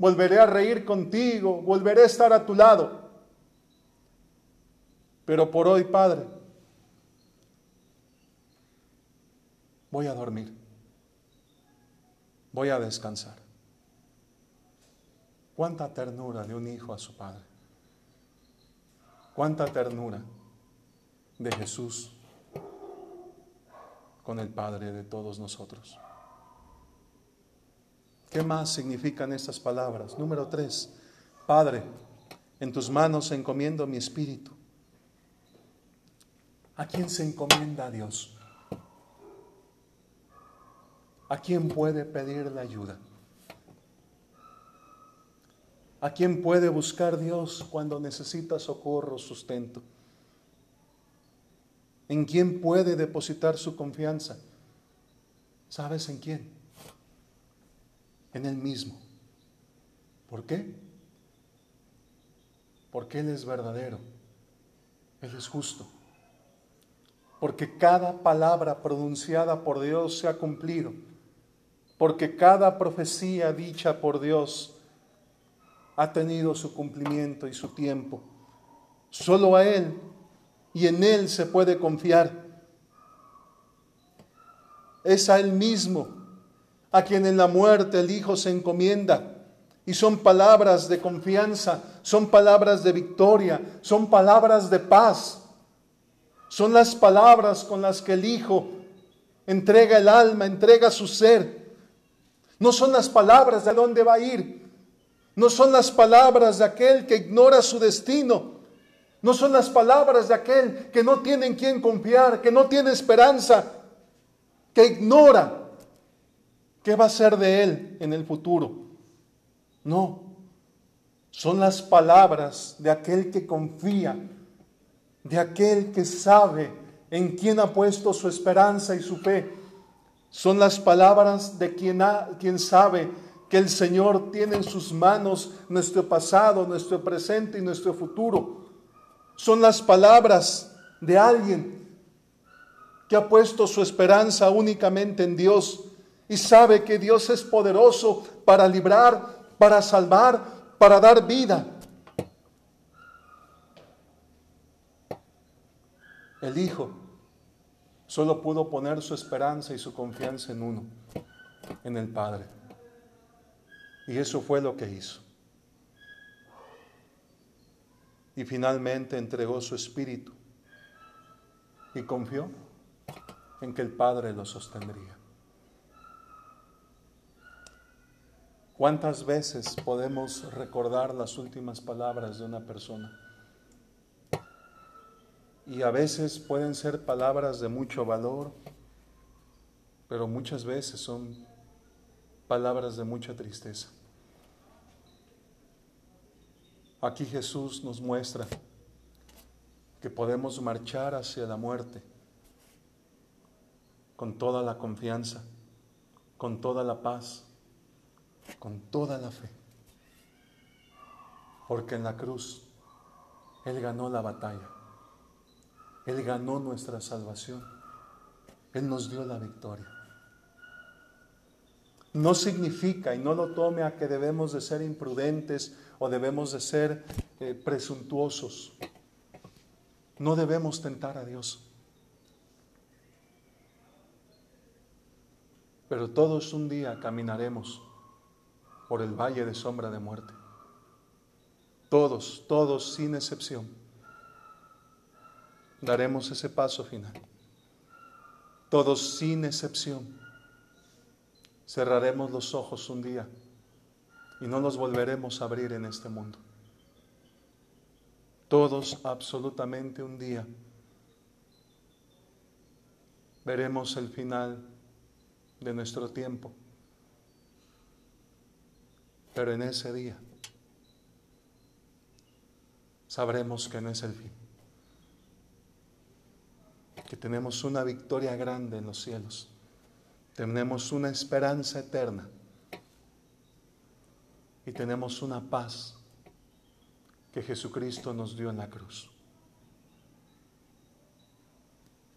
volveré a reír contigo, volveré a estar a tu lado. Pero por hoy, Padre, voy a dormir, voy a descansar. Cuánta ternura de un hijo a su padre. Cuánta ternura de Jesús con el Padre de todos nosotros. ¿Qué más significan estas palabras? Número tres, Padre, en tus manos encomiendo mi espíritu. ¿A quién se encomienda a Dios? ¿A quién puede pedirle ayuda? ¿A quién puede buscar Dios cuando necesita socorro, sustento? ¿En quién puede depositar su confianza? ¿Sabes en quién? En Él mismo. ¿Por qué? Porque Él es verdadero. Él es justo. Porque cada palabra pronunciada por Dios se ha cumplido porque cada profecía dicha por Dios ha tenido su cumplimiento y su tiempo. Solo a Él y en Él se puede confiar. Es a Él mismo a quien en la muerte el Hijo se encomienda. Y son palabras de confianza, son palabras de victoria, son palabras de paz. Son las palabras con las que el Hijo entrega el alma, entrega su ser no son las palabras de dónde va a ir. No son las palabras de aquel que ignora su destino. No son las palabras de aquel que no tiene en quien confiar, que no tiene esperanza, que ignora qué va a ser de él en el futuro. No, son las palabras de aquel que confía, de aquel que sabe en quien ha puesto su esperanza y su fe. Son las palabras de quien, quien sabe que el Señor tiene en sus manos nuestro pasado, nuestro presente y nuestro futuro. Son las palabras de alguien que ha puesto su esperanza únicamente en Dios y sabe que Dios es poderoso para librar, para salvar, para dar vida. El Hijo solo pudo poner su esperanza y su confianza en uno, en el Padre. Y eso fue lo que hizo. Y finalmente entregó su espíritu y confió en que el Padre lo sostendría. ¿Cuántas veces podemos recordar las últimas palabras de una persona? Y a veces pueden ser palabras de mucho valor, pero muchas veces son palabras de mucha tristeza. Aquí Jesús nos muestra que podemos marchar hacia la muerte con toda la confianza, con toda la paz con toda la fe. Porque en la cruz Él ganó la batalla. Él ganó nuestra salvación. Él nos dio la victoria. No significa, y no lo tome a que debemos de ser imprudentes o debemos de ser eh, presuntuosos. No debemos tentar a Dios. Pero todos un día caminaremos por el valle de sombra de muerte. Todos, todos sin excepción, daremos ese paso final. Todos sin excepción, cerraremos los ojos un día y no los volveremos a abrir en este mundo. Todos absolutamente un día veremos el final de nuestro tiempo pero en ese día sabremos que no es el fin, que tenemos una victoria grande en los cielos, tenemos una esperanza eterna. Y tenemos una paz que Jesucristo nos dio en la cruz.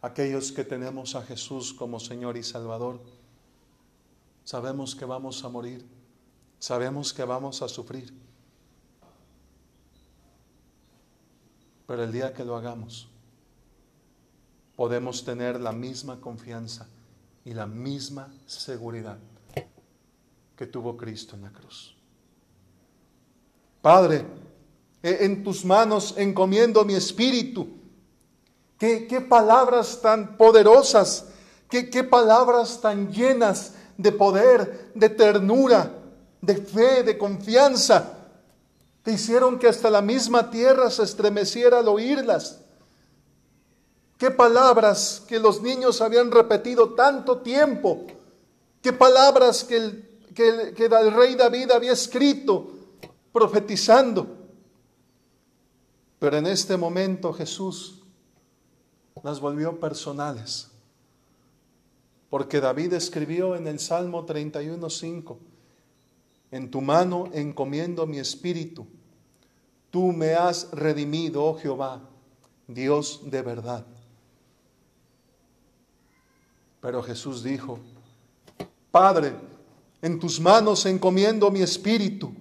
Aquellos que tenemos a Jesús como Señor y Salvador, sabemos que vamos a morir Sabemos que vamos a sufrir. Pero el día que lo hagamos, podemos tener la misma confianza y la misma seguridad que tuvo Cristo en la cruz. Padre, en tus manos encomiendo mi espíritu. Qué, qué palabras tan poderosas, qué, qué palabras tan llenas de poder, de ternura de fe, de confianza, que hicieron que hasta la misma tierra se estremeciera al oírlas. Qué palabras que los niños habían repetido tanto tiempo. Qué palabras que el, que, el rey David había escrito profetizando. Pero en este momento Jesús las volvió personales. Porque David escribió en el Salmo 31.5, en tu mano encomiendo mi espíritu. Tú me has redimido, oh Jehová, Dios de verdad. Pero Jesús dijo, Padre, en tus manos encomiendo mi espíritu.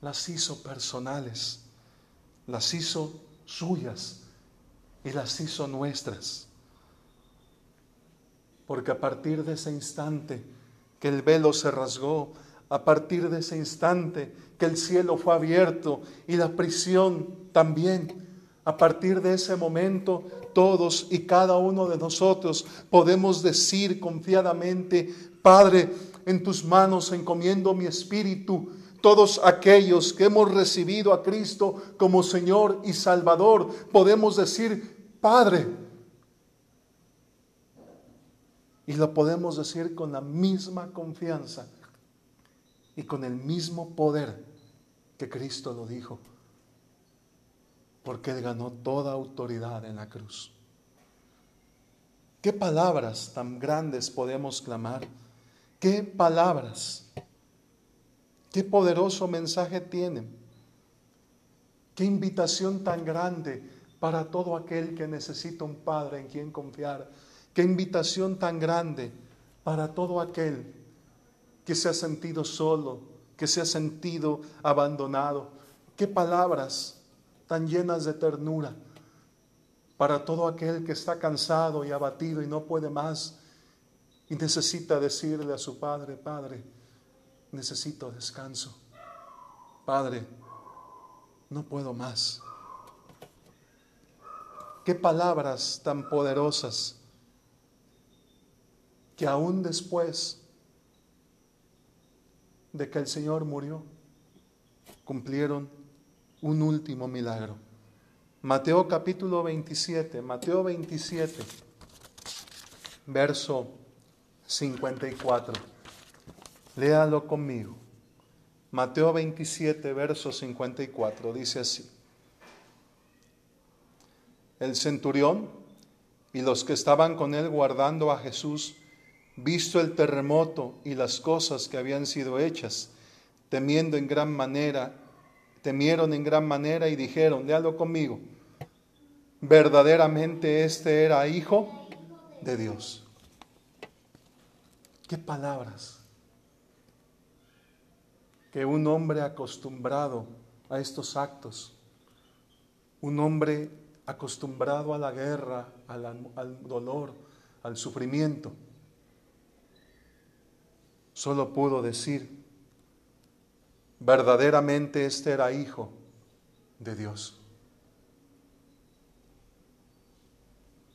Las hizo personales, las hizo suyas y las hizo nuestras. Porque a partir de ese instante, que el velo se rasgó a partir de ese instante, que el cielo fue abierto y la prisión también. A partir de ese momento, todos y cada uno de nosotros podemos decir confiadamente, Padre, en tus manos encomiendo mi espíritu. Todos aquellos que hemos recibido a Cristo como Señor y Salvador, podemos decir, Padre, y lo podemos decir con la misma confianza y con el mismo poder que Cristo lo dijo. porque Él ganó toda autoridad en la cruz. ¿Qué palabras tan grandes podemos clamar? ¿Qué palabras? ¿Qué poderoso mensaje tienen? ¿Qué invitación tan grande para todo aquel que necesita un Padre en quien confiar? ¿Qué invitación tan grande para todo aquel que se ha sentido solo, que se ha sentido abandonado? ¿Qué palabras tan llenas de ternura? para todo aquel que está cansado y abatido y no puede más y necesita decirle a su Padre, Padre, necesito descanso. Padre, no puedo más. Qué palabras tan poderosas que aún después de que el Señor murió, cumplieron un último milagro. Mateo capítulo 27, Mateo 27, verso 54. Léalo conmigo. Mateo 27, verso 54, dice así. El centurión y los que estaban con él guardando a Jesús, visto el terremoto y las cosas que habían sido hechas, temiendo en gran manera, temieron en gran manera y dijeron, léalo conmigo, verdaderamente este era hijo de Dios. Qué palabras. Que un hombre acostumbrado a estos actos, un hombre acostumbrado a la guerra, al, al dolor, al sufrimiento, solo pudo decir, verdaderamente este era hijo de Dios.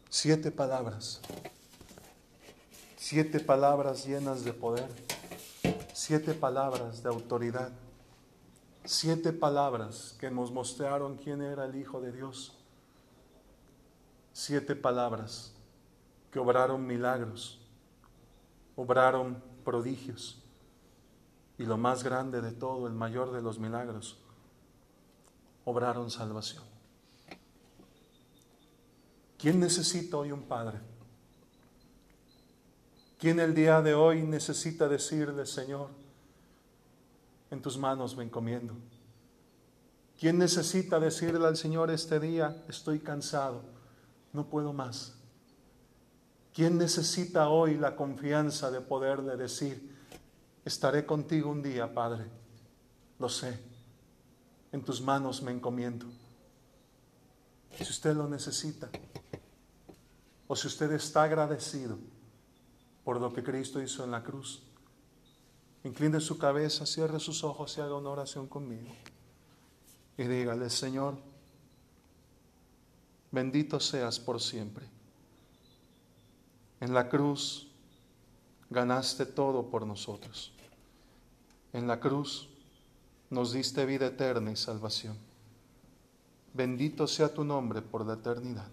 Siete palabras. Siete palabras llenas de poder. Siete palabras de autoridad. Siete palabras que nos mostraron quién era el Hijo de Dios. Siete palabras que obraron milagros, obraron prodigios. Y lo más grande de todo, el mayor de los milagros, obraron salvación. ¿Quién necesita hoy un padre? ¿Quién el día de hoy necesita decirle, Señor, en tus manos me encomiendo? ¿Quién necesita decirle al Señor este día, estoy cansado, no puedo más? ¿Quién necesita hoy la confianza de poderle decir, estaré contigo un día, Padre? Lo sé, en tus manos me encomiendo. Si usted lo necesita, o si usted está agradecido por lo que Cristo hizo en la cruz, incline su cabeza, cierre sus ojos y haga una oración conmigo. Y dígale, Señor, bendito seas por siempre. En la cruz ganaste todo por nosotros. En la cruz nos diste vida eterna y salvación. Bendito sea tu nombre por la eternidad.